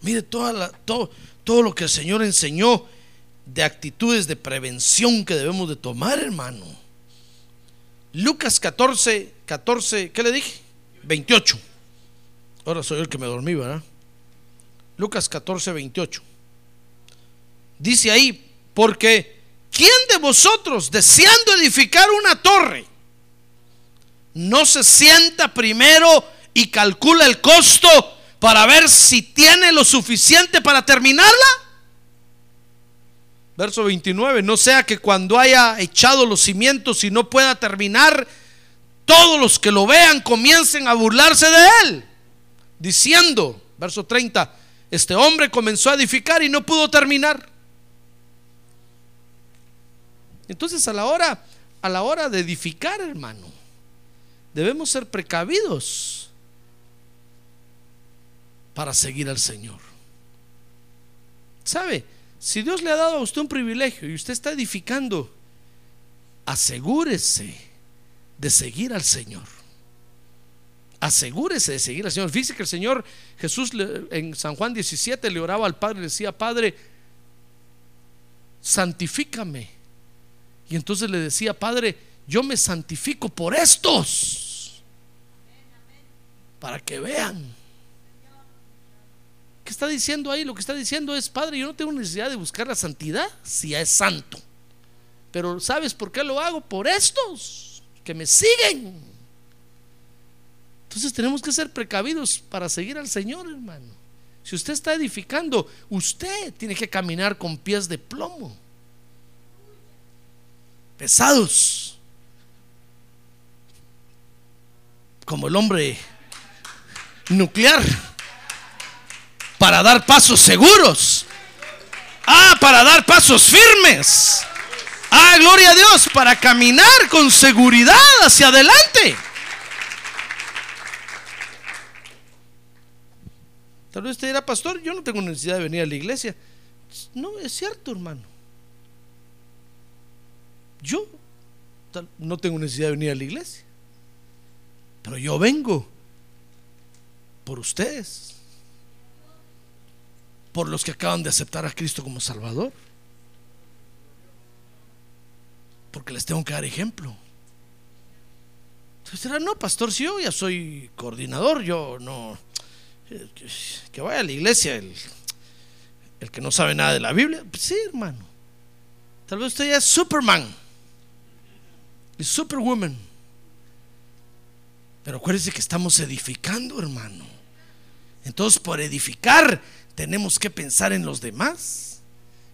Mire toda todo, todo lo que el Señor enseñó de actitudes de prevención que debemos de tomar, hermano. Lucas 14, 14, ¿qué le dije? 28. Ahora soy el que me dormí, ¿verdad? Lucas 14, 28. Dice ahí, porque ¿quién de vosotros, deseando edificar una torre, no se sienta primero y calcula el costo para ver si tiene lo suficiente para terminarla? Verso 29, no sea que cuando haya echado los cimientos y no pueda terminar, todos los que lo vean comiencen a burlarse de él, diciendo, verso 30, este hombre comenzó a edificar y no pudo terminar. Entonces a la hora, a la hora de edificar, hermano, debemos ser precavidos para seguir al Señor. ¿Sabe? Si Dios le ha dado a usted un privilegio y usted está edificando, asegúrese de seguir al Señor. Asegúrese de seguir al Señor. Fíjese que el Señor Jesús en San Juan 17 le oraba al Padre, le decía, Padre, santifícame. Y entonces le decía, Padre, yo me santifico por estos. Para que vean ¿Qué está diciendo ahí? Lo que está diciendo es, Padre, yo no tengo necesidad de buscar la santidad si es santo. Pero ¿sabes por qué lo hago? Por estos que me siguen. Entonces tenemos que ser precavidos para seguir al Señor, hermano. Si usted está edificando, usted tiene que caminar con pies de plomo. Pesados. Como el hombre nuclear para dar pasos seguros. Ah, para dar pasos firmes. Ah, gloria a Dios, para caminar con seguridad hacia adelante. Tal vez usted dirá, pastor, yo no tengo necesidad de venir a la iglesia. No, es cierto, hermano. Yo no tengo necesidad de venir a la iglesia. Pero yo vengo por ustedes por los que acaban de aceptar a Cristo como Salvador. Porque les tengo que dar ejemplo. Entonces dirá, no, pastor, si yo ya soy coordinador, yo no. Que vaya a la iglesia el, el que no sabe nada de la Biblia. Pues sí, hermano. Tal vez usted ya es Superman y Superwoman. Pero acuérdese que estamos edificando, hermano. Entonces, por edificar, tenemos que pensar en los demás.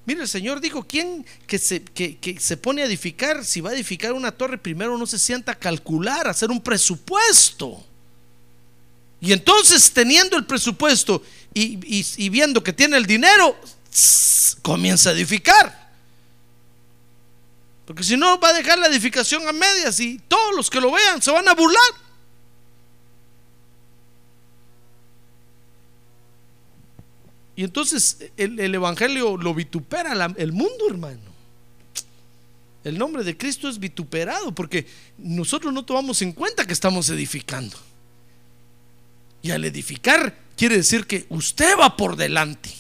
Mire, el Señor dijo, ¿quién que se, que, se pone a edificar, si va a edificar una torre, primero no se sienta a calcular, a hacer un presupuesto? Y entonces, teniendo el presupuesto y, viendo que tiene el dinero, comienza a edificar. Porque si no, va a dejar la edificación a medias y todos los que lo vean se van a burlar. Y entonces el, Evangelio lo vitupera el mundo, hermano. El nombre de Cristo es vituperado porque nosotros no tomamos en cuenta que estamos edificando. Y al edificar quiere decir que usted va por delante.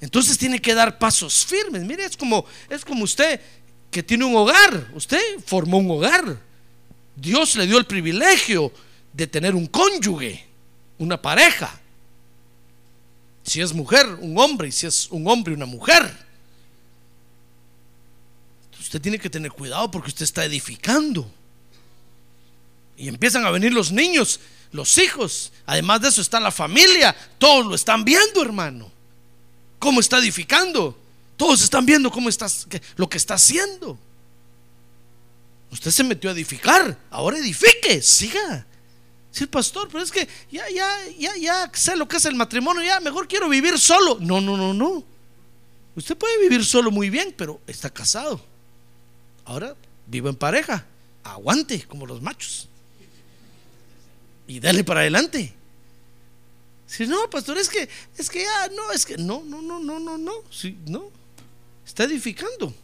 Entonces tiene que dar pasos firmes. Mire, es como, es como usted que tiene un hogar. Usted formó un hogar. Dios le dio el privilegio de tener un cónyuge, una pareja si es mujer, un hombre, y si es un hombre, una mujer. Usted tiene que tener cuidado porque usted está edificando. Y empiezan a venir los niños, los hijos. Además de eso está la familia. Todos lo están viendo, hermano. Cómo está edificando. Todos están viendo cómo está, lo que está haciendo. Usted se metió a edificar. Ahora edifique, siga. Sí, pastor, pero es que ya, ya, ya, ya sé lo que es el matrimonio, ya mejor quiero vivir solo. No, no, no, no. Usted puede vivir solo muy bien, pero está casado. Ahora vivo en pareja. Aguante como los machos. Y dale para adelante. Si no, pastor, es que, es que ya, no, es que no, no, no, no, no, no. Sí, no. Está edificando.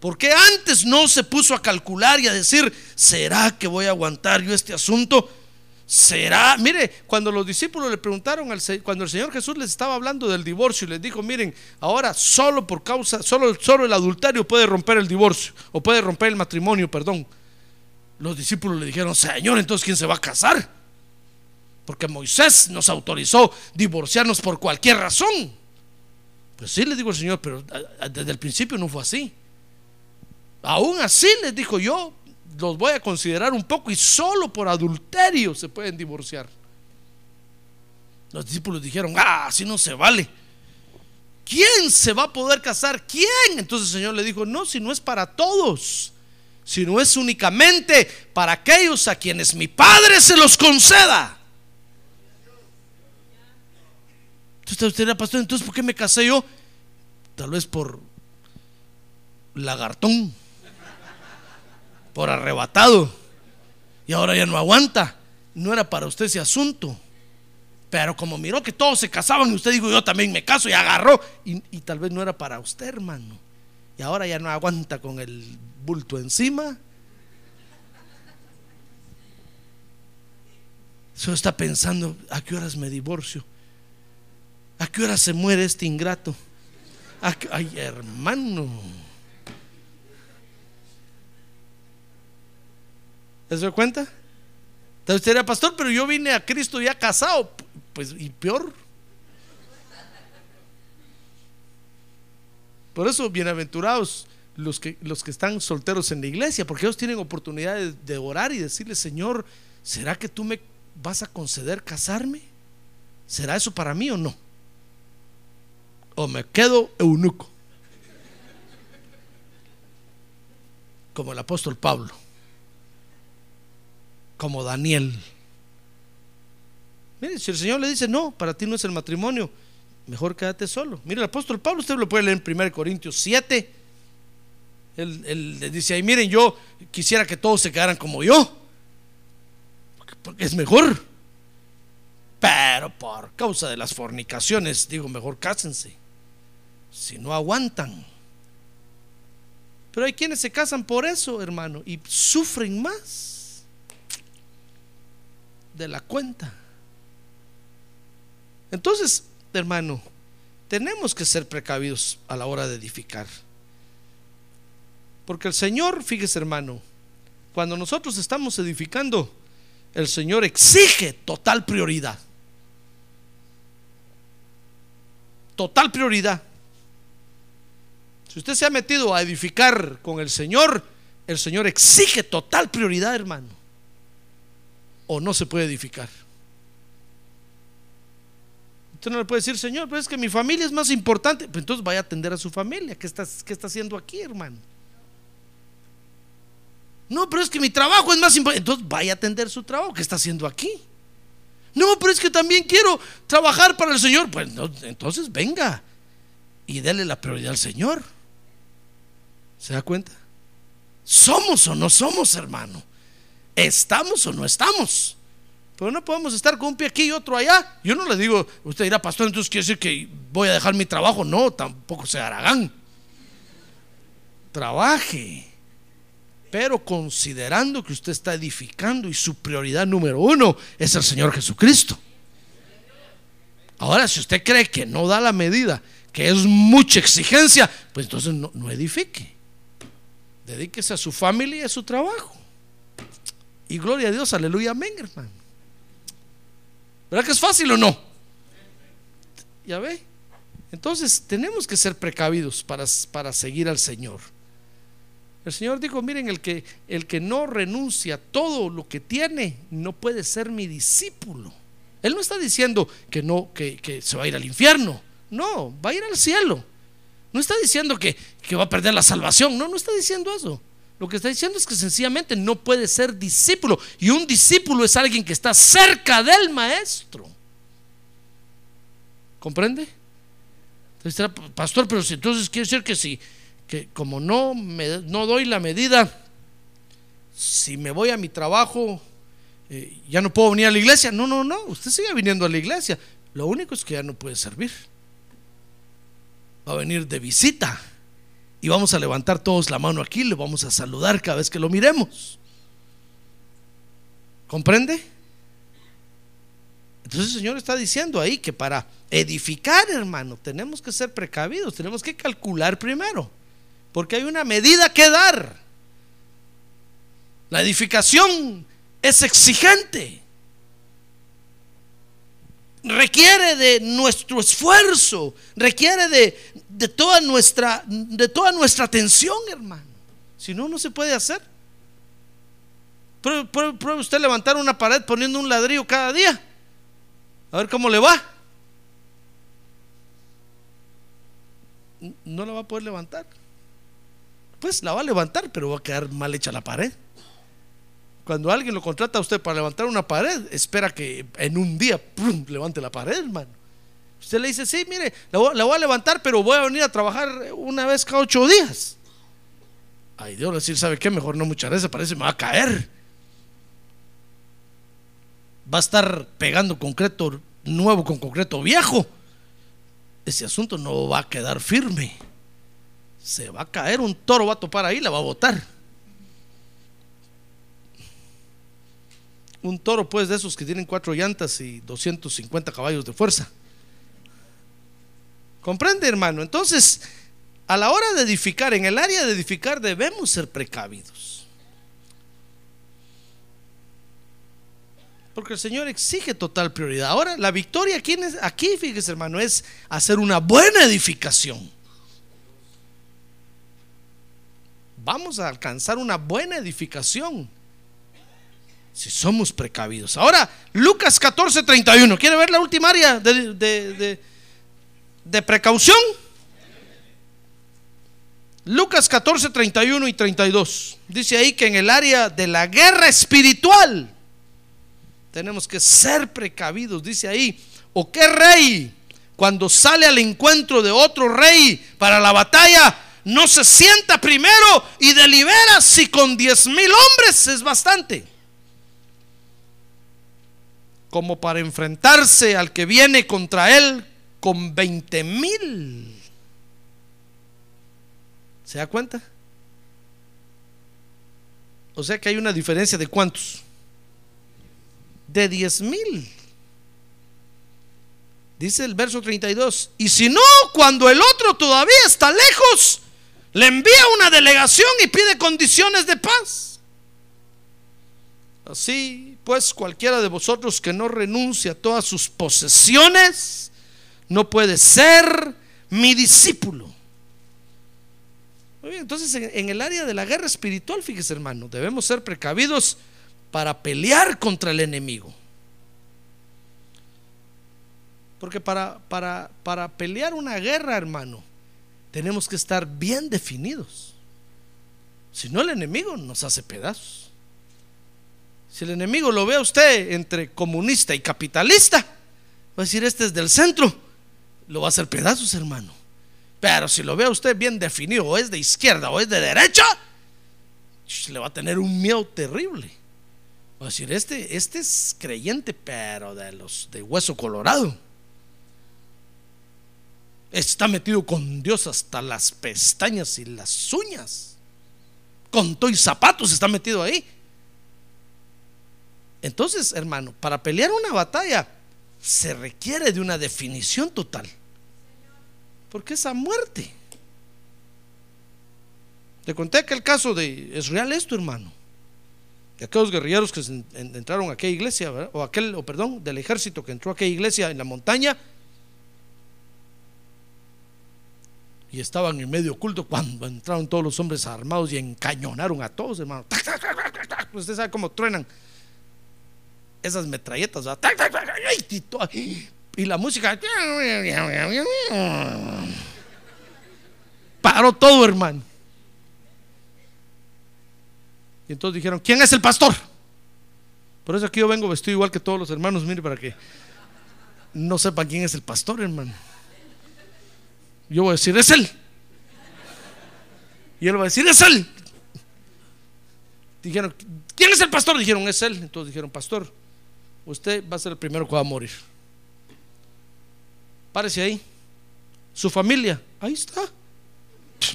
Porque antes no se puso a calcular y a decir, ¿será que voy a aguantar yo este asunto? ¿Será? Mire, cuando los discípulos le preguntaron al cuando el Señor Jesús les estaba hablando del divorcio y les dijo, miren, ahora solo por causa, solo, solo el adulterio puede romper el divorcio o puede romper el matrimonio, perdón. Los discípulos le dijeron, Señor, entonces ¿quién se va a casar? Porque Moisés nos autorizó divorciarnos por cualquier razón. Pues sí, le digo el Señor, pero desde el principio no fue así. Aún así les dijo yo, los voy a considerar un poco y solo por adulterio se pueden divorciar. Los discípulos dijeron, ah, así no se vale. ¿Quién se va a poder casar? ¿Quién? Entonces el Señor le dijo, no, si no es para todos, si no es únicamente para aquellos a quienes mi Padre se los conceda. Entonces usted era pastor, entonces ¿por qué me casé yo? Tal vez por lagartón por arrebatado. Y ahora ya no aguanta. No era para usted ese asunto. Pero como miró que todos se casaban y usted dijo, yo también me caso y agarró. Y, tal vez no era para usted, hermano. Y ahora ya no aguanta con el bulto encima. Solo está pensando, ¿a qué horas me divorcio? ¿A qué horas se muere este ingrato? Ay, hermano. ¿Se dio cuenta? Entonces usted era pastor, pero yo vine a Cristo ya casado. Pues, y peor. Por eso, bienaventurados los que, los que están solteros en la iglesia, porque ellos tienen oportunidad de, orar y decirle, Señor, ¿será que tú me vas a conceder casarme? ¿Será eso para mí o no? ¿O me quedo eunuco? Como el apóstol Pablo como Daniel. Mire, si el Señor le dice, no, para ti no es el matrimonio, mejor quédate solo. Mire, el apóstol Pablo, usted lo puede leer en 1 Corintios 7. Él, le dice ahí, miren, yo quisiera que todos se quedaran como yo, porque es mejor. Pero por causa de las fornicaciones, digo, mejor cásense. Si no aguantan. Pero hay quienes se casan por eso, hermano, y sufren más de la cuenta. Entonces, hermano, tenemos que ser precavidos a la hora de edificar. Porque el Señor, fíjese hermano, cuando nosotros estamos edificando, el Señor exige total prioridad. Total prioridad. Si usted se ha metido a edificar con el Señor, el Señor exige total prioridad, hermano o no se puede edificar. Usted no le puede decir, Señor, pero es que mi familia es más importante. Pues entonces vaya a atender a su familia. ¿Qué está, qué está haciendo aquí, hermano? No, pero es que mi trabajo es más importante. Entonces vaya a atender su trabajo. ¿Qué está haciendo aquí? No, pero es que también quiero trabajar para el Señor. Pues entonces venga y dele la prioridad al Señor. ¿Se da cuenta? ¿Somos o no somos, hermano? ¿Estamos o no estamos? Pero no podemos estar con un pie aquí y otro allá. Yo no le digo, usted dirá, pastor, entonces quiere decir que voy a dejar mi trabajo. No, tampoco se harán. Trabaje. Pero considerando que usted está edificando y su prioridad número uno es el Señor Jesucristo. Ahora, si usted cree que no da la medida, que es mucha exigencia, pues entonces no edifique. Dedíquese a su familia y a su trabajo. Y gloria a Dios, aleluya, amén, hermano. ¿Verdad que es fácil o no? Ya ve. Entonces tenemos que ser precavidos para, para seguir al Señor. El Señor dijo, miren, el que, el que no renuncia a todo lo que tiene, no puede ser mi discípulo. Él no está diciendo que no, que, que se va a ir al infierno. No, va a ir al cielo. No está diciendo que, que va a perder la salvación. No, no está diciendo eso. Lo que está diciendo es que sencillamente no puede ser discípulo. Y un discípulo es alguien que está cerca del maestro. ¿Comprende? Entonces, pastor, pero si entonces quiere decir que si, que como no, me, no doy la medida, si me voy a mi trabajo, eh, ya no puedo venir a la iglesia. No, no, no, usted sigue viniendo a la iglesia. Lo único es que ya no puede servir. Va a venir de visita y vamos a levantar todos la mano aquí, le vamos a saludar cada vez que lo miremos. ¿Comprende? Entonces el Señor está diciendo ahí que para edificar, hermano, tenemos que ser precavidos, tenemos que calcular primero, porque hay una medida que dar. La edificación es exigente, requiere de nuestro esfuerzo, requiere de, toda, nuestra, de toda nuestra atención, hermano. Si no, no se puede hacer. Pruebe, usted levantar una pared poniendo un ladrillo cada día. A ver cómo le va. No la va a poder levantar. Pues la va a levantar, pero va a quedar mal hecha la pared. Cuando alguien lo contrata a usted para levantar una pared, espera que en un día levante la pared, hermano. Usted le dice, sí, mire, la voy, a levantar, pero voy a venir a trabajar una vez cada ocho días. Ay, Dios, decir, ¿sabe qué? Mejor no muchas veces, parece me va a caer. Va a estar pegando concreto nuevo con concreto viejo. Ese asunto no va a quedar firme. Se va a caer, un toro va a topar ahí, la va a botar. Un toro pues de esos que tienen cuatro llantas y 250 caballos de fuerza. ¿Comprende, hermano? Entonces, a la hora de edificar, en el área de edificar debemos ser precavidos. Porque el Señor exige total prioridad. Ahora, la victoria aquí, aquí fíjese, hermano, es hacer una buena edificación. Vamos a alcanzar una buena edificación si somos precavidos. Ahora, Lucas 14, 31. ¿Quiere ver la última área de, de, precaución? Lucas 14, 31 y 32. Dice ahí que en el área de la guerra espiritual tenemos que ser precavidos. Dice ahí, ¿o qué rey cuando sale al encuentro de otro rey para la batalla no se sienta primero y delibera si con diez mil hombres es bastante? Como para enfrentarse al que viene contra él con 20 mil. ¿Se da cuenta? O sea que hay una diferencia de cuántos? De 10 mil. Dice el verso 32. Y si no, cuando el otro todavía está lejos, le envía una delegación y pide condiciones de paz. Así pues cualquiera de vosotros que no renuncie a todas sus posesiones, no puede ser mi discípulo. entonces en, el área de la guerra espiritual, fíjese hermano, debemos ser precavidos para pelear contra el enemigo. Porque para, para, para pelear una guerra, hermano, tenemos que estar bien definidos. Si no, el enemigo nos hace pedazos. Si el enemigo lo ve a usted entre comunista y capitalista, va a decir, este es del centro, lo va a hacer pedazos, hermano. Pero si lo ve a usted bien definido, o es de izquierda o es de derecha, le va a tener un miedo terrible. Va a decir, este, este es creyente, pero de los de hueso colorado. Está metido con Dios hasta las pestañas y las uñas. Con todo y zapatos está metido ahí. Entonces, hermano, para pelear una batalla se requiere de una definición total. Porque es a muerte. Te conté que el caso de es real esto, hermano. De aquellos guerrilleros que entraron a aquella iglesia, o aquel, o perdón, del ejército que entró a aquella iglesia en la montaña. Y estaban en medio oculto cuando entraron todos los hombres armados y encañonaron a todos, hermano. Usted sabe cómo truenan esas metralletas, y la música paró todo, hermano. Y entonces dijeron, ¿quién es el pastor? Por eso aquí yo vengo vestido igual que todos los hermanos, mire, para que no sepan quién es el pastor, hermano. Yo voy a decir, es él. Y él va a decir, es él. Dijeron, ¿quién es el pastor? Dijeron, es él. Entonces dijeron, pastor, usted va a ser el primero que va a morir. Párese ahí. Su familia, ahí está.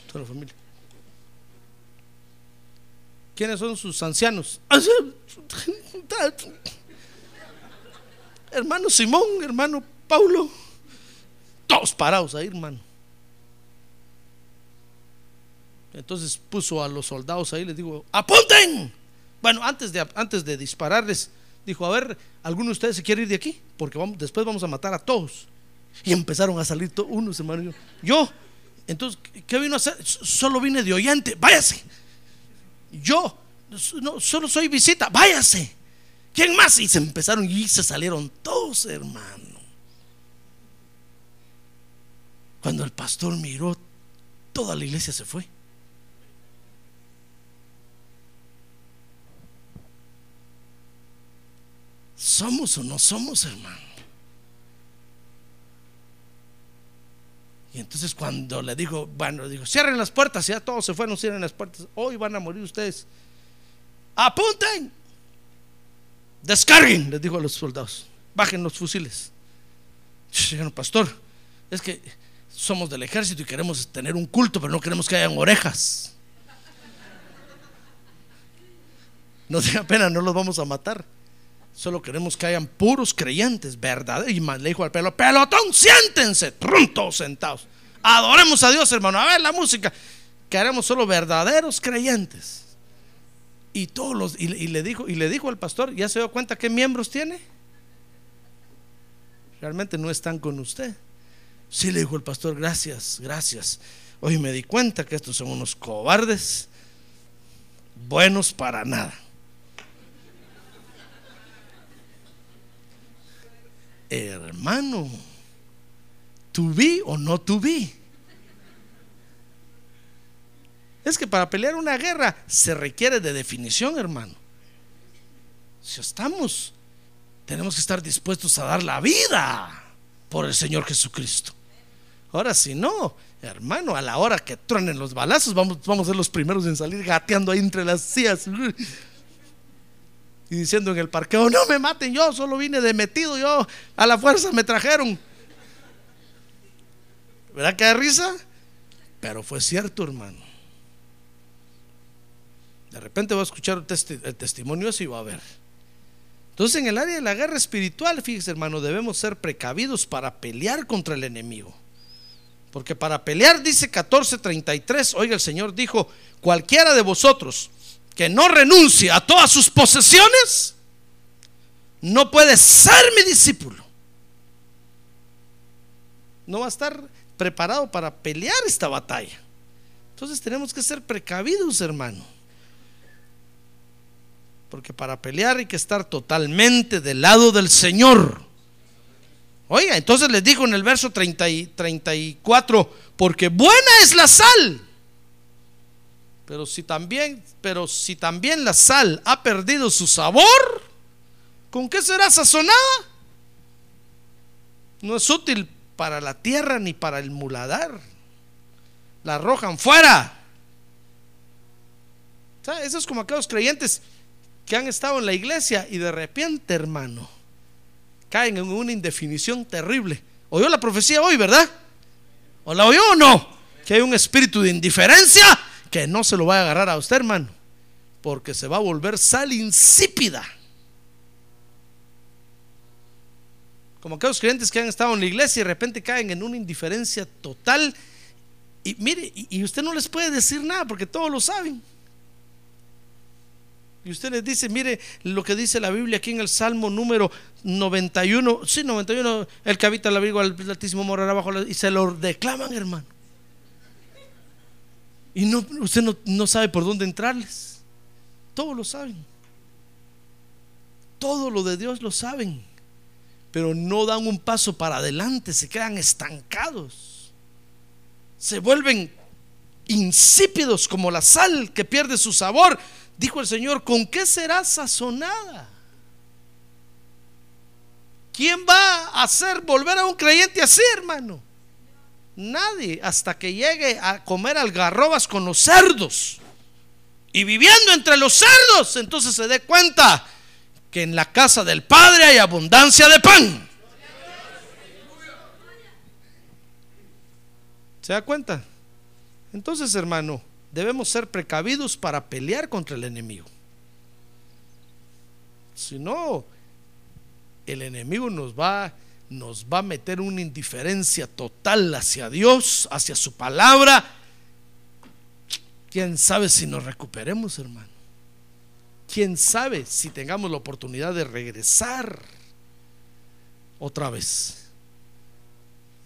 Toda la familia. ¿Quiénes son sus ancianos? hermano Simón, hermano Paulo, todos parados ahí, hermano. Entonces puso a los soldados ahí, les digo, apunten. Bueno, antes de, antes de dispararles, dijo, a ver, ¿alguno de ustedes se quiere ir de aquí? Porque después vamos a matar a todos. Y empezaron a salir todos, unos hermano. Yo, yo, entonces, ¿qué vino a hacer? Solo vine de oyente, váyase. Yo, no, solo soy visita, váyase. ¿Quién más? Y se empezaron y se salieron todos, hermano. Cuando el pastor miró, toda la iglesia se fue. ¿Somos o no somos, hermano? Y entonces cuando le dijo, bueno, dijo, cierren las puertas, ya todos se fueron, cierren las puertas, hoy van a morir ustedes. Apunten, descarguen, les dijo a los soldados, bajen los fusiles. Dijeron, pastor, es que somos del ejército y queremos tener un culto, pero no queremos que hayan orejas. No tenga pena, no los vamos a matar. Solo queremos que hayan puros creyentes, ¿verdad? Y le dijo al pelo, pelotón, siéntense, todos sentados. Adoremos a Dios, hermano. A ver la música. Que haremos solo verdaderos creyentes. Y todos los, y, le dijo, y le dijo al pastor, ¿ya se dio cuenta qué miembros tiene? Realmente no están con usted. Sí, le dijo el pastor, gracias, gracias. Hoy me di cuenta que estos son unos cobardes, buenos para nada. Hermano, ¿tú vi o no tú vi? Es que para pelear una guerra se requiere de definición, hermano. Si estamos, tenemos que estar dispuestos a dar la vida por el Señor Jesucristo. Ahora, si no, hermano, a la hora que truenen los balazos, vamos, vamos a ser los primeros en salir gateando ahí entre las sillas y diciendo en el parqueo, no me maten, yo solo vine de metido, yo a la fuerza me trajeron. ¿Verdad que hay risa? Pero fue cierto, hermano. De repente va a escuchar el, testimonio y va a ver. Entonces, en el área de la guerra espiritual, fíjese, hermano, debemos ser precavidos para pelear contra el enemigo. Porque para pelear, dice 14:33, oiga, el Señor dijo: cualquiera de vosotros que no renuncie a todas sus posesiones, no puede ser mi discípulo. No va a estar preparado para pelear esta batalla. Entonces tenemos que ser precavidos, hermano. Porque para pelear hay que estar totalmente del lado del Señor. Oiga, entonces les digo en el verso 30 y 34, porque buena es la sal pero si también, pero si también la sal ha perdido su sabor, ¿con qué será sazonada? No es útil para la tierra ni para el muladar. La arrojan fuera. Eso es como aquellos creyentes que han estado en la iglesia y de repente, hermano, caen en una indefinición terrible. ¿Oyó la profecía hoy, verdad? ¿O la oyó o no? Que hay un espíritu de indiferencia que no se lo va a agarrar a usted, hermano, porque se va a volver sal insípida. Como aquellos creyentes que han estado en la iglesia y de repente caen en una indiferencia total. Y mire, y usted no les puede decir nada porque todos lo saben. Y usted les dice, mire lo que dice la Biblia aquí en el Salmo número 91. Sí, 91, el que habita la Virgo al Altísimo morará abajo. Y se lo declaman, hermano. Y no, usted no, sabe por dónde entrarles. Todos lo saben. Todo lo de Dios lo saben. Pero no dan un paso para adelante, se quedan estancados. Se vuelven insípidos como la sal que pierde su sabor. Dijo el Señor, ¿con qué será sazonada? ¿Quién va a hacer volver a un creyente así, hermano? Nadie hasta que llegue a comer algarrobas con los cerdos. Y viviendo entre los cerdos, entonces se dé cuenta que en la casa del Padre hay abundancia de pan. ¿Se da cuenta? Entonces, hermano, debemos ser precavidos para pelear contra el enemigo. Si no, el enemigo nos va, nos va a meter una indiferencia total hacia Dios, hacia su palabra. ¿Quién sabe si nos recuperemos, hermano? ¿Quién sabe si tengamos la oportunidad de regresar otra vez?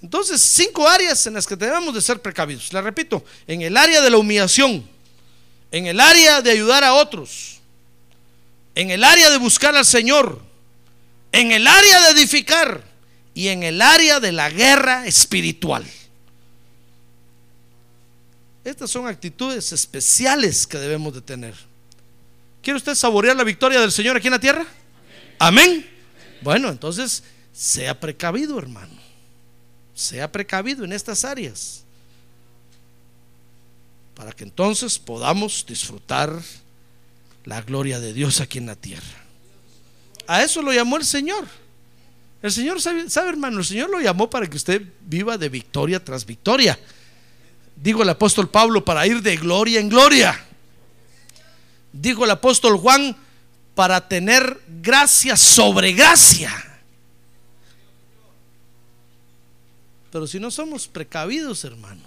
Entonces, cinco áreas en las que debemos de ser precavidos. Le repito, en el área de la humillación, en el área de ayudar a otros, en el área de buscar al Señor, en el área de edificar y en el área de la guerra espiritual. Estas son actitudes especiales que debemos de tener. ¿Quiere usted saborear la victoria del Señor aquí en la tierra? Amén. Bueno, entonces, sea precavido, hermano. Sea precavido en estas áreas. Para que entonces podamos disfrutar la gloria de Dios aquí en la tierra. A eso lo llamó el Señor. El Señor sabe, sabe, hermano, el Señor lo llamó para que usted viva de victoria tras victoria. Digo el apóstol Pablo para ir de gloria en gloria. Dijo el apóstol Juan para tener gracia sobre gracia. Pero si no somos precavidos, hermano,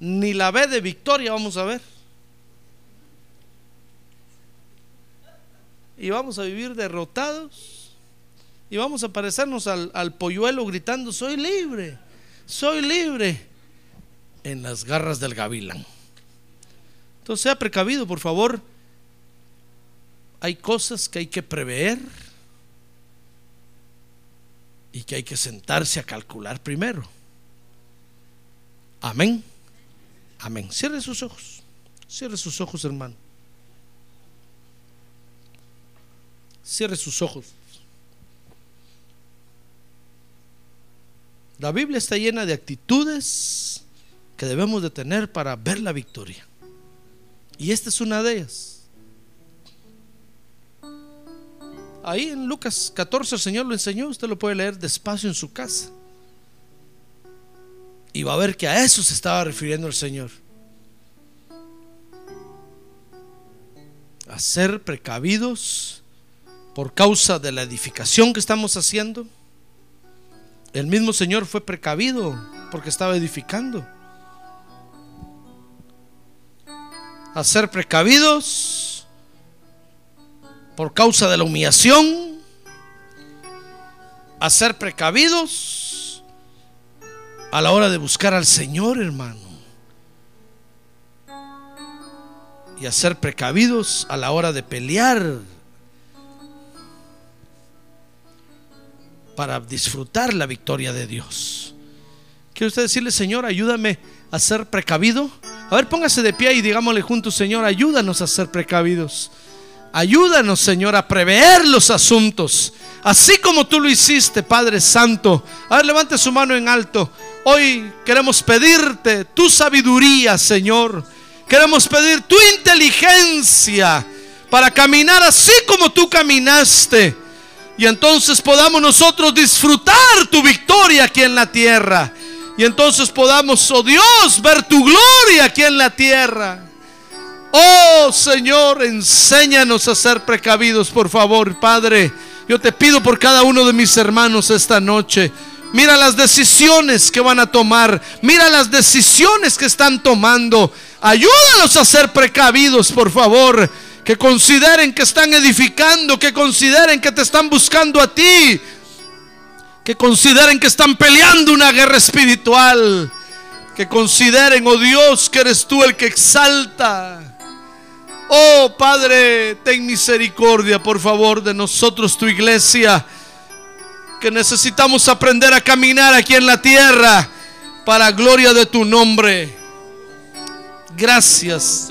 ni la ve de victoria vamos a ver. Y vamos a vivir derrotados. Y vamos a parecernos al, al polluelo gritando, soy libre, soy libre, en las garras del gavilán. Entonces sea precavido, por favor. Hay cosas que hay que prever y que hay que sentarse a calcular primero. Amén. Amén. Cierre sus ojos. Cierre sus ojos, hermano. Cierre sus ojos. La Biblia está llena de actitudes que debemos de tener para ver la victoria. Y esta es una de ellas. Ahí en Lucas 14 el Señor lo enseñó, usted lo puede leer despacio en su casa. Y va a ver que a eso se estaba refiriendo el Señor. A ser precavidos por causa de la edificación que estamos haciendo. El mismo Señor fue precavido porque estaba edificando. A ser precavidos por causa de la humillación. A ser precavidos a la hora de buscar al Señor, hermano. Y a ser precavidos a la hora de pelear para disfrutar la victoria de Dios. ¿Quiere usted decirle, Señor, ayúdame a ser precavido? A ver, póngase de pie y digámosle juntos, Señor, ayúdanos a ser precavidos. Ayúdanos, Señor, a prever los asuntos, así como tú lo hiciste, Padre Santo. A ver, levante su mano en alto. Hoy queremos pedirte tu sabiduría, Señor. Queremos pedir tu inteligencia para caminar así como tú caminaste y entonces podamos nosotros disfrutar tu victoria aquí en la tierra. Y entonces podamos, oh Dios, ver tu gloria aquí en la tierra. Oh Señor, enséñanos a ser precavidos, por favor, Padre. Yo te pido por cada uno de mis hermanos esta noche. Mira las decisiones que van a tomar. Mira las decisiones que están tomando. Ayúdanos a ser precavidos, por favor que consideren que están edificando, que consideren que te están buscando a ti, que consideren que están peleando una guerra espiritual, que consideren, oh Dios, que eres tú el que exalta. Oh Padre, ten misericordia, por favor, de nosotros, tu iglesia, que necesitamos aprender a caminar aquí en la tierra para gloria de tu nombre. Gracias,